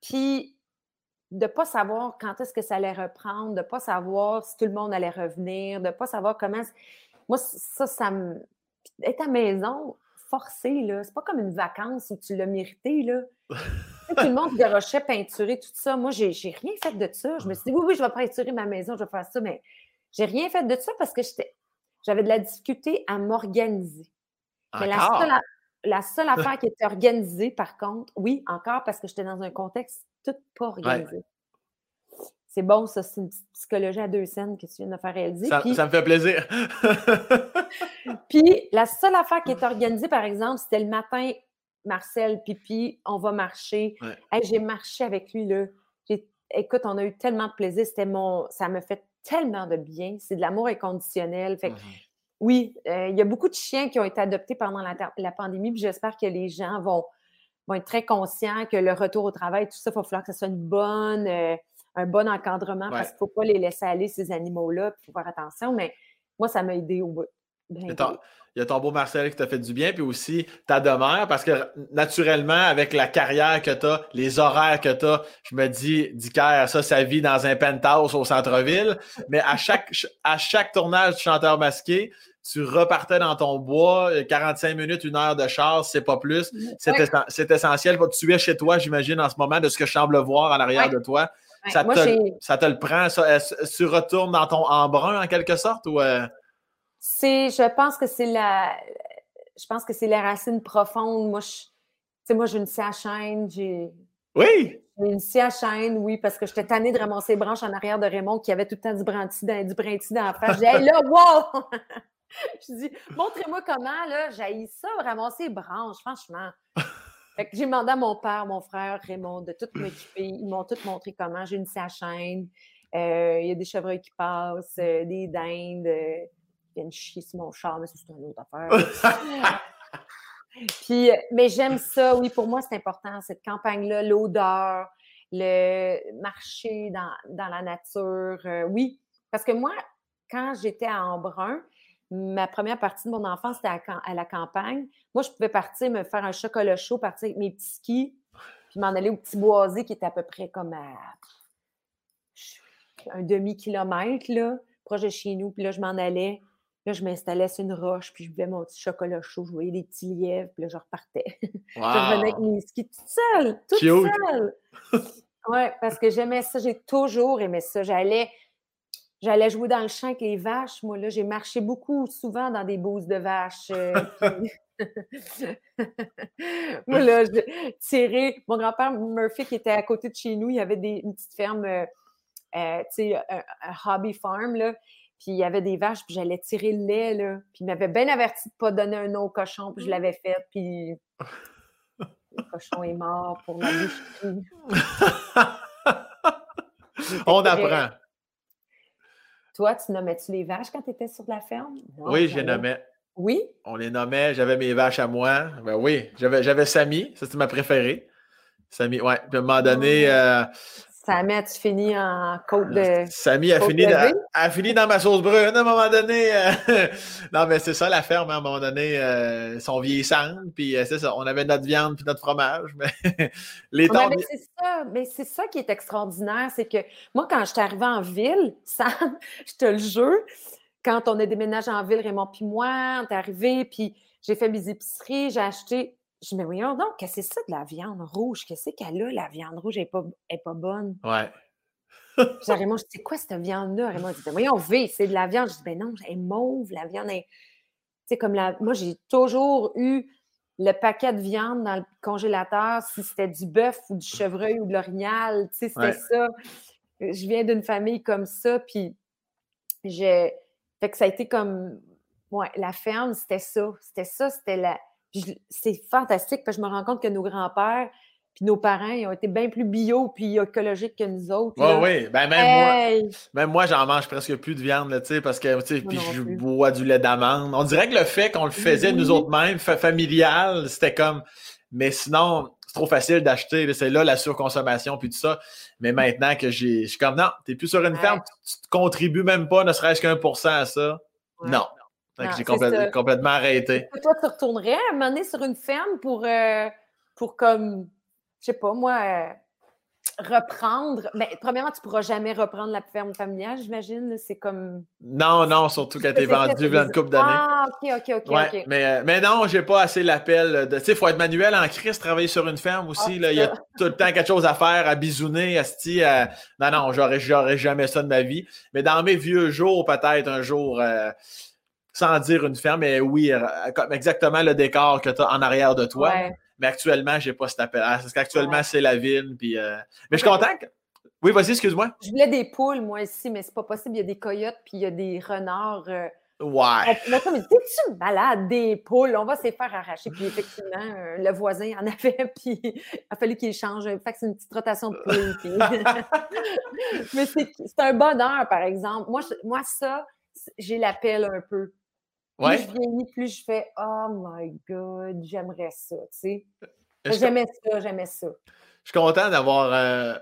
Puis, de ne pas savoir quand est-ce que ça allait reprendre, de ne pas savoir si tout le monde allait revenir, de ne pas savoir comment. Moi, ça, ça me. Être à maison, forcé, là, c'est pas comme une vacance où tu l'as mérité, là. tout le monde garochait, peinturer, tout ça. Moi, j'ai, j'ai rien fait de ça. Je me suis dit, oui, oui, je vais peinturer ma maison, je vais faire ça, mais j'ai rien fait de ça parce que j'étais. j'avais de la difficulté à m'organiser. Mais la seule, la seule, affaire qui était organisée, par contre, oui, encore parce que j'étais dans un contexte tout pas organisé. C'est bon, ça, c'est une petite psychologie à deux scènes que tu viens de faire réaliser. Ça, me fait plaisir. puis la seule affaire qui était organisée, par exemple, c'était le matin, Marcel, Pipi, on va marcher. j'ai marché avec lui, là. Écoute, on a eu tellement de plaisir. C'était mon. Ça me fait tellement de bien. C'est de l'amour inconditionnel. Fait mmh oui, euh, il y a beaucoup de chiens qui ont été adoptés pendant la, pandémie, puis j'espère que les gens vont, vont, être très conscients que le retour au travail, tout ça, il va falloir que ce soit une bonne. Euh, un bon encadrement parce qu'il ne faut pas les laisser aller, ces animaux-là, il faut faire attention. Mais moi, ça m'a aidé au bout. Il y a ton beau Marcel qui t'a fait du bien, puis aussi ta demeure, parce que naturellement, avec la carrière que tu as, les horaires que tu as, je me dis, Dicker, ça, ça vit dans un penthouse au centre-ville. Mais à chaque, à chaque tournage du chanteur masqué, tu repartais dans ton bois, 45 minutes, une heure de char, c'est pas plus. C'est essentiel. Tu es chez toi, j'imagine, en ce moment, de ce que je semble voir en arrière de toi ça, te, le prend, ça? Tu retournes dans ton embrun en quelque sorte ou. Euh? C'est, je pense que c'est la, je pense que c'est les racines profondes. Moi, je, moi, j'ai une scie à chaîne, j'ai. Oui! une scie à chaîne, oui, parce que j'étais tannée de ramasser les branches en arrière de Raymond qui avait tout le temps du brinti dans, du brinti dans la face. Je dis, là, wow! je dis, montrez-moi comment, là, j'ai ça, ramasser les branches, franchement. Fait que j'ai demandé à mon père, mon frère Raymond de tout m'occuper. Ils m'ont tout montré comment. J'ai une scie à chaîne. Euh, il y a des chevreuils qui passent, euh, des dindes. Euh, viennent chier sur mon char, mais c'est une autre affaire. Puis, mais j'aime ça, oui, pour moi, c'est important, cette campagne-là, l'odeur, le marcher dans, dans la nature. oui, parce que moi, quand j'étais à Embrun, ma première partie de mon enfance, c'était à, la campagne. Moi, je pouvais partir, me faire un chocolat chaud, partir avec mes petits skis, puis m'en aller au petit boisé qui était à peu près comme à un demi-kilomètre, là, proche de chez nous. Puis là, je m'en allais. Là, je m'installais sur une roche, puis je buvais mon petit chocolat chaud, je voyais des petits lièvres, puis là, je repartais. je revenais avec mes skis toute seule, toute seule. oui, parce que j'aimais ça, j'ai toujours aimé ça. J'allais, J'allais jouer dans le champ avec les vaches. Moi, là, j'ai marché beaucoup, souvent dans des bouses de vaches. Euh, Moi, là, j'ai tiré. Mon grand-père Murphy, qui était à côté de chez nous, il y avait des, une petite ferme, euh, euh, tu sais, un, hobby farm, là. Puis il y avait des vaches, puis j'allais tirer le lait, là. Puis il m'avait bien averti de ne pas donner un nom au cochon, puis je l'avais fait, puis le cochon est mort pour la boucherie. On apprend. Toi, tu nommais-tu les vaches quand tu étais sur la ferme? oui, je les nommais. Oui? On les nommait, j'avais mes vaches à moi. Ben oui, j'avais Samy, ça c'était ma préférée. Samy, ouais. Puis à un moment donné, euh, Samy, as-tu fini en côte de. Samy a, fini, a, fini dans ma sauce brune à un moment donné. Euh, non, mais c'est ça la ferme, à un moment donné, euh, sont vieillissantes, puis euh, c'est ça, on avait notre viande puis notre fromage. Mais les temps. Mais c'est ça, mais c'est ça qui est extraordinaire, c'est que moi, quand je suis arrivée en ville, Sam, je te le jure, quand on a déménagé en ville, Raymond puis moi, on est arrivés, puis j'ai fait mes épiceries, j'ai acheté je me voyons donc, qu'est-ce que c'est ça de la viande rouge? Qu'est-ce qu'elle a, la viande rouge? Elle n'est pas, pas bonne. Ouais. Genre, Raymond, je dis, c'est quoi cette viande-là? Raymond dit, ben voyons, V, c'est de la viande. Je dis, ben non, elle est mauve, la viande est. Tu sais, comme la. Moi, j'ai toujours eu le paquet de viande dans le congélateur, si c'était du bœuf ou du chevreuil ou de l'orignal, tu sais, c'était ça. Je viens d'une famille comme ça, puis j'ai. Fait que ça a été comme. Ouais, la ferme, c'était ça. C'était ça, c'était la c'est fantastique parce que je me rends compte que nos grands-pères puis nos parents ils ont été bien plus bio puis écologiques que nous autres. Oui, oui. Ben, même moi, même moi, j'en mange presque plus de viande, là, parce que puis je bois du lait d'amande. On dirait que le fait qu'on le faisait nous autres mêmes, familial, c'était comme. Mais sinon, c'est trop facile d'acheter. C'est là la surconsommation puis tout ça. Mais maintenant que j'ai. Je suis comme non, tu n'es plus sur une ferme, tu, ne contribues même pas, ne serait-ce qu'un pour cent à ça. Non j'ai complètement arrêté. Toi, tu retournerais à un sur une ferme pour, euh, pour comme, je sais pas, moi, euh, reprendre? Mais ben, premièrement, tu pourras jamais reprendre la ferme familiale, j'imagine. C'est comme. Non, non, surtout vendue il y a une couple d'années. Ah, ok, ok, ok. Mais, euh, mais non, j'ai pas assez l'appel. Tu sais, il faut être manuel en crise, travailler sur une ferme aussi. Ah, il y a tout le temps quelque chose à faire, à bisouner, à se Non, non, j'aurais jamais ça de ma vie. Mais dans mes vieux jours, peut-être un jour sans dire une ferme, mais oui, exactement le décor que tu as en arrière de toi. Mais actuellement, j'ai pas cet appel. Ah, parce qu'actuellement, c'est la ville. Puis, Mais je suis content. Oui, vas-y, excuse-moi. Je voulais des poules, moi, ici, mais c'est pas possible. Il y a des coyotes, puis il y a des renards. Ouais. On, on, tu malade des poules? On va se faire arracher. Puis effectivement, euh, le voisin en avait, puis il a fallu qu'il change. Fait que c'est une petite rotation de poules. Mais c'est un bonheur, par exemple. Moi, moi ça, j'ai l'appel un peu. Plus je vieillis, plus je fais Oh my God, j'aimerais ça, tu sais? J'aimais ça, j'aimais ça. Je suis content d'avoir. Euh,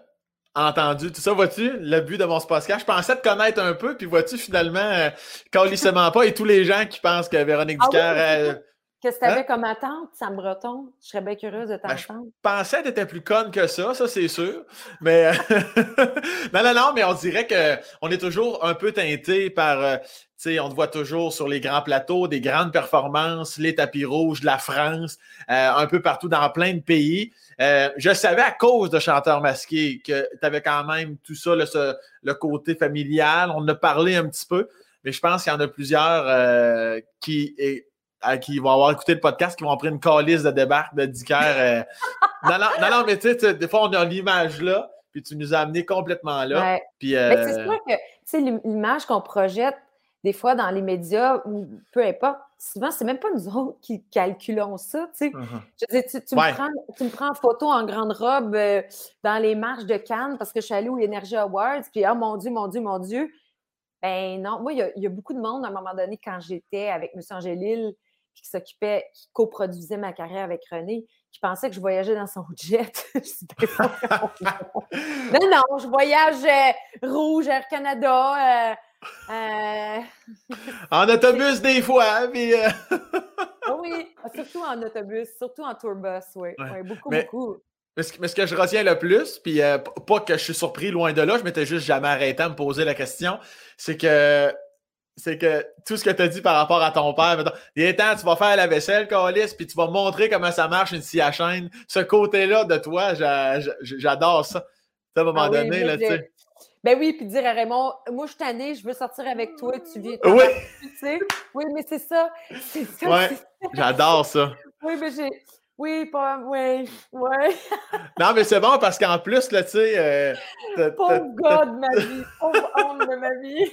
entendu tout ça. Vois-tu, le but de mon podcast, je pensais te connaître un peu, puis vois-tu, finalement, euh, calissement pas, et tous les gens qui pensent que Véronique ah euh, Qu'est-ce que tu avais hein? comme attente, Sam Breton? Je serais bien curieuse de ben, t'entendre. je pensais que tu étais plus conne que ça, ça c'est sûr. Mais non, non, non, mais on dirait qu'on est toujours un peu teinté par. Euh, tu sais, on te voit toujours sur les grands plateaux, des grandes performances, les tapis rouges de la France, euh, un peu partout dans plein de pays. Euh, je savais à cause de Chanteur Masqué que tu avais quand même tout ça, le, côté familial. On en a parlé un petit peu, mais je pense qu'il y en a plusieurs qui, qui vont avoir écouté le podcast, qui vont prendre une calice de débarque de Dicker. Euh. non, non, non, mais tu sais, des fois, on a l'image là, puis tu nous as amené complètement là. Puis, euh, c'est sûr que, tu sais, l'image qu'on projette, des fois, dans les médias, ou peu importe, souvent, c'est même pas nous autres qui calculons ça, tu sais. Uh-huh. Je veux tu, me prends, tu, me prends, en photo en grande robe euh, dans les marches de Cannes parce que je suis allée au Energy Awards, puis, oh mon Dieu, mon Dieu, mon Dieu. Ben non, moi, il y, a beaucoup de monde, à un moment donné, quand j'étais avec M. Angélil, qui s'occupait, qui coproduisait ma carrière avec René, qui pensait que je voyageais dans son jet. non, non, je voyage euh, Rouge, Air Canada. Euh, euh, en autobus des fois, mais. Ah oui, surtout en autobus, surtout en tourbus, oui. beaucoup, beaucoup. Mais ce, que je retiens le plus, puis pas que je suis surpris loin de là, je m'étais juste jamais arrêté à me poser la question, c'est que c'est que tout ce que tu as dit par rapport à ton père, mettons, il est temps, tu vas faire la vaisselle, Calis, puis tu vas montrer comment ça marche une scie à chaîne. Ce côté-là de toi, j'adore ça. À un moment ah donné, là, tu sais. Ben oui, puis dire à Raymond, moi, je suis tannée, je veux sortir avec toi, tu viens. Oui. Tu sais? Oui, mais c'est ça. C'est ça. Ouais. J'adore ça. Oui, mais j'ai. Oui, pas. Oui, oui. non, mais c'est bon parce qu'en plus, là, tu sais. Euh, Pauvre de ma vie. Pauvre homme de ma vie.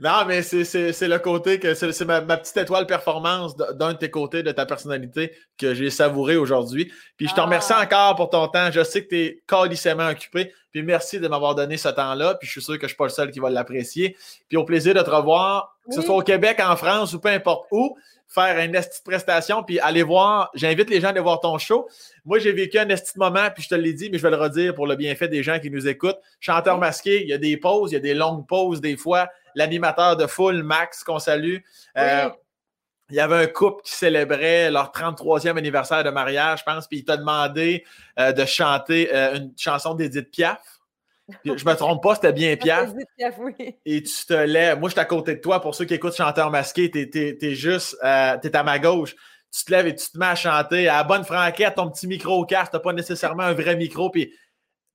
Non, mais c'est le côté que c'est ma, petite étoile performance d'un de tes côtés de ta personnalité que j'ai savouré aujourd'hui. Puis je te remercie ah. encore pour ton temps. Je sais que tu es calicement occupé. Puis merci de m'avoir donné ce temps-là. Puis je suis sûr que je ne suis pas le seul qui va l'apprécier. Puis au plaisir de te revoir, que ce soit au Québec, en France ou peu importe où faire une petite prestation, puis aller voir. J'invite les gens à aller voir ton show. Moi, j'ai vécu un esti moment, puis je te l'ai dit, mais je vais le redire pour le bienfait des gens qui nous écoutent. Chanteur masqué, il y a des pauses, il y a des longues pauses des fois. L'animateur de foule, Max, qu'on salue. Euh, il y avait un couple qui célébrait leur 33e anniversaire de mariage, je pense, puis il t'a demandé euh, de chanter euh, une chanson d'Edith Piaf. Je me trompe pas, c'était bien Piaf. Et tu te lèves. Moi, je suis à côté de toi. Pour ceux qui écoutent Chanteur masqué, tu es, juste euh, es à ma gauche. Tu te lèves et tu te mets à chanter à la bonne franquette, ton petit micro casse. Tu pas nécessairement un vrai micro. Puis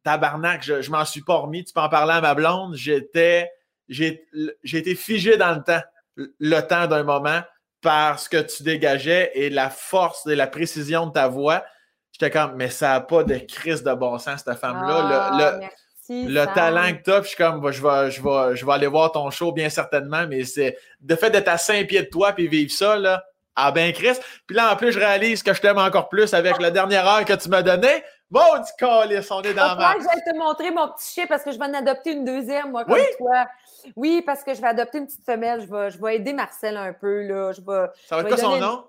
tabarnak, je, je m'en suis pas remis. Tu peux en parler à ma blonde. J'étais. J'ai été figé dans le temps, le temps d'un moment, parce que tu dégageais et la force et la précision de ta voix. J'étais comme, mais ça n'a pas de crise de bon sens, cette femme-là. le, ah, le talent que tu as, je suis comme, je vais, je, vais, je vais aller voir ton show bien certainement, mais c'est de fait d'être à 5 pieds de toi puis vivre ça, là, ah ben Chris. Puis là, en plus, je réalise que je t'aime encore plus avec la dernière heure que tu m'as donnée. Bon, du calice, on est dans ma... Je vais te montrer mon petit chien parce que je vais en adopter une deuxième, moi, comme oui? toi. Oui, parce que je vais adopter une petite femelle. Je vais, je vais aider Marcel un peu, là. Je vais, Ça va être quoi son nom?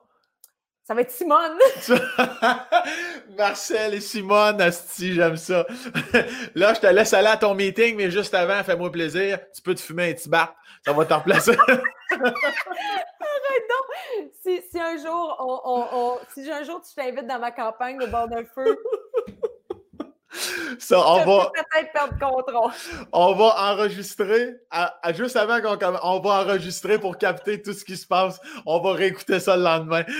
Ça va être Simone. Marcel et Simone, Asti, j'aime ça. Là, je te laisse aller à ton meeting, mais juste avant, fais-moi plaisir. Tu peux te fumer un petit bat. Ça va te remplacer. Arrête donc. Si, si, un jour, on, si un jour tu t'invites dans ma campagne au bord d'un feu, ça, on va. perdre contrôle. On va enregistrer, à, juste avant qu'on commence, on va enregistrer pour capter tout ce qui se passe. On va réécouter ça le lendemain.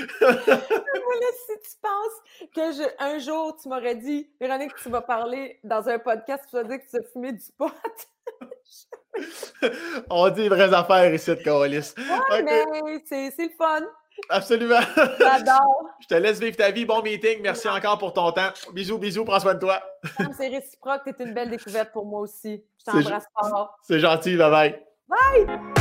si tu penses que je, un jour, tu m'aurais dit, Véronique, tu vas parler dans un podcast, tu vas dire que tu as fumé du pot. On dit les vraies affaires ici de Carolis. Ouais, mais c'est c'est le fun. Absolument. J'adore. Je te laisse vivre ta vie. Bon meeting. Merci encore pour ton temps. Bisous, bisous. Prends soin de toi. C'est réciproque. Tu es une belle découverte pour moi aussi. Je t'embrasse fort. C'est gentil. Bye bye. Bye!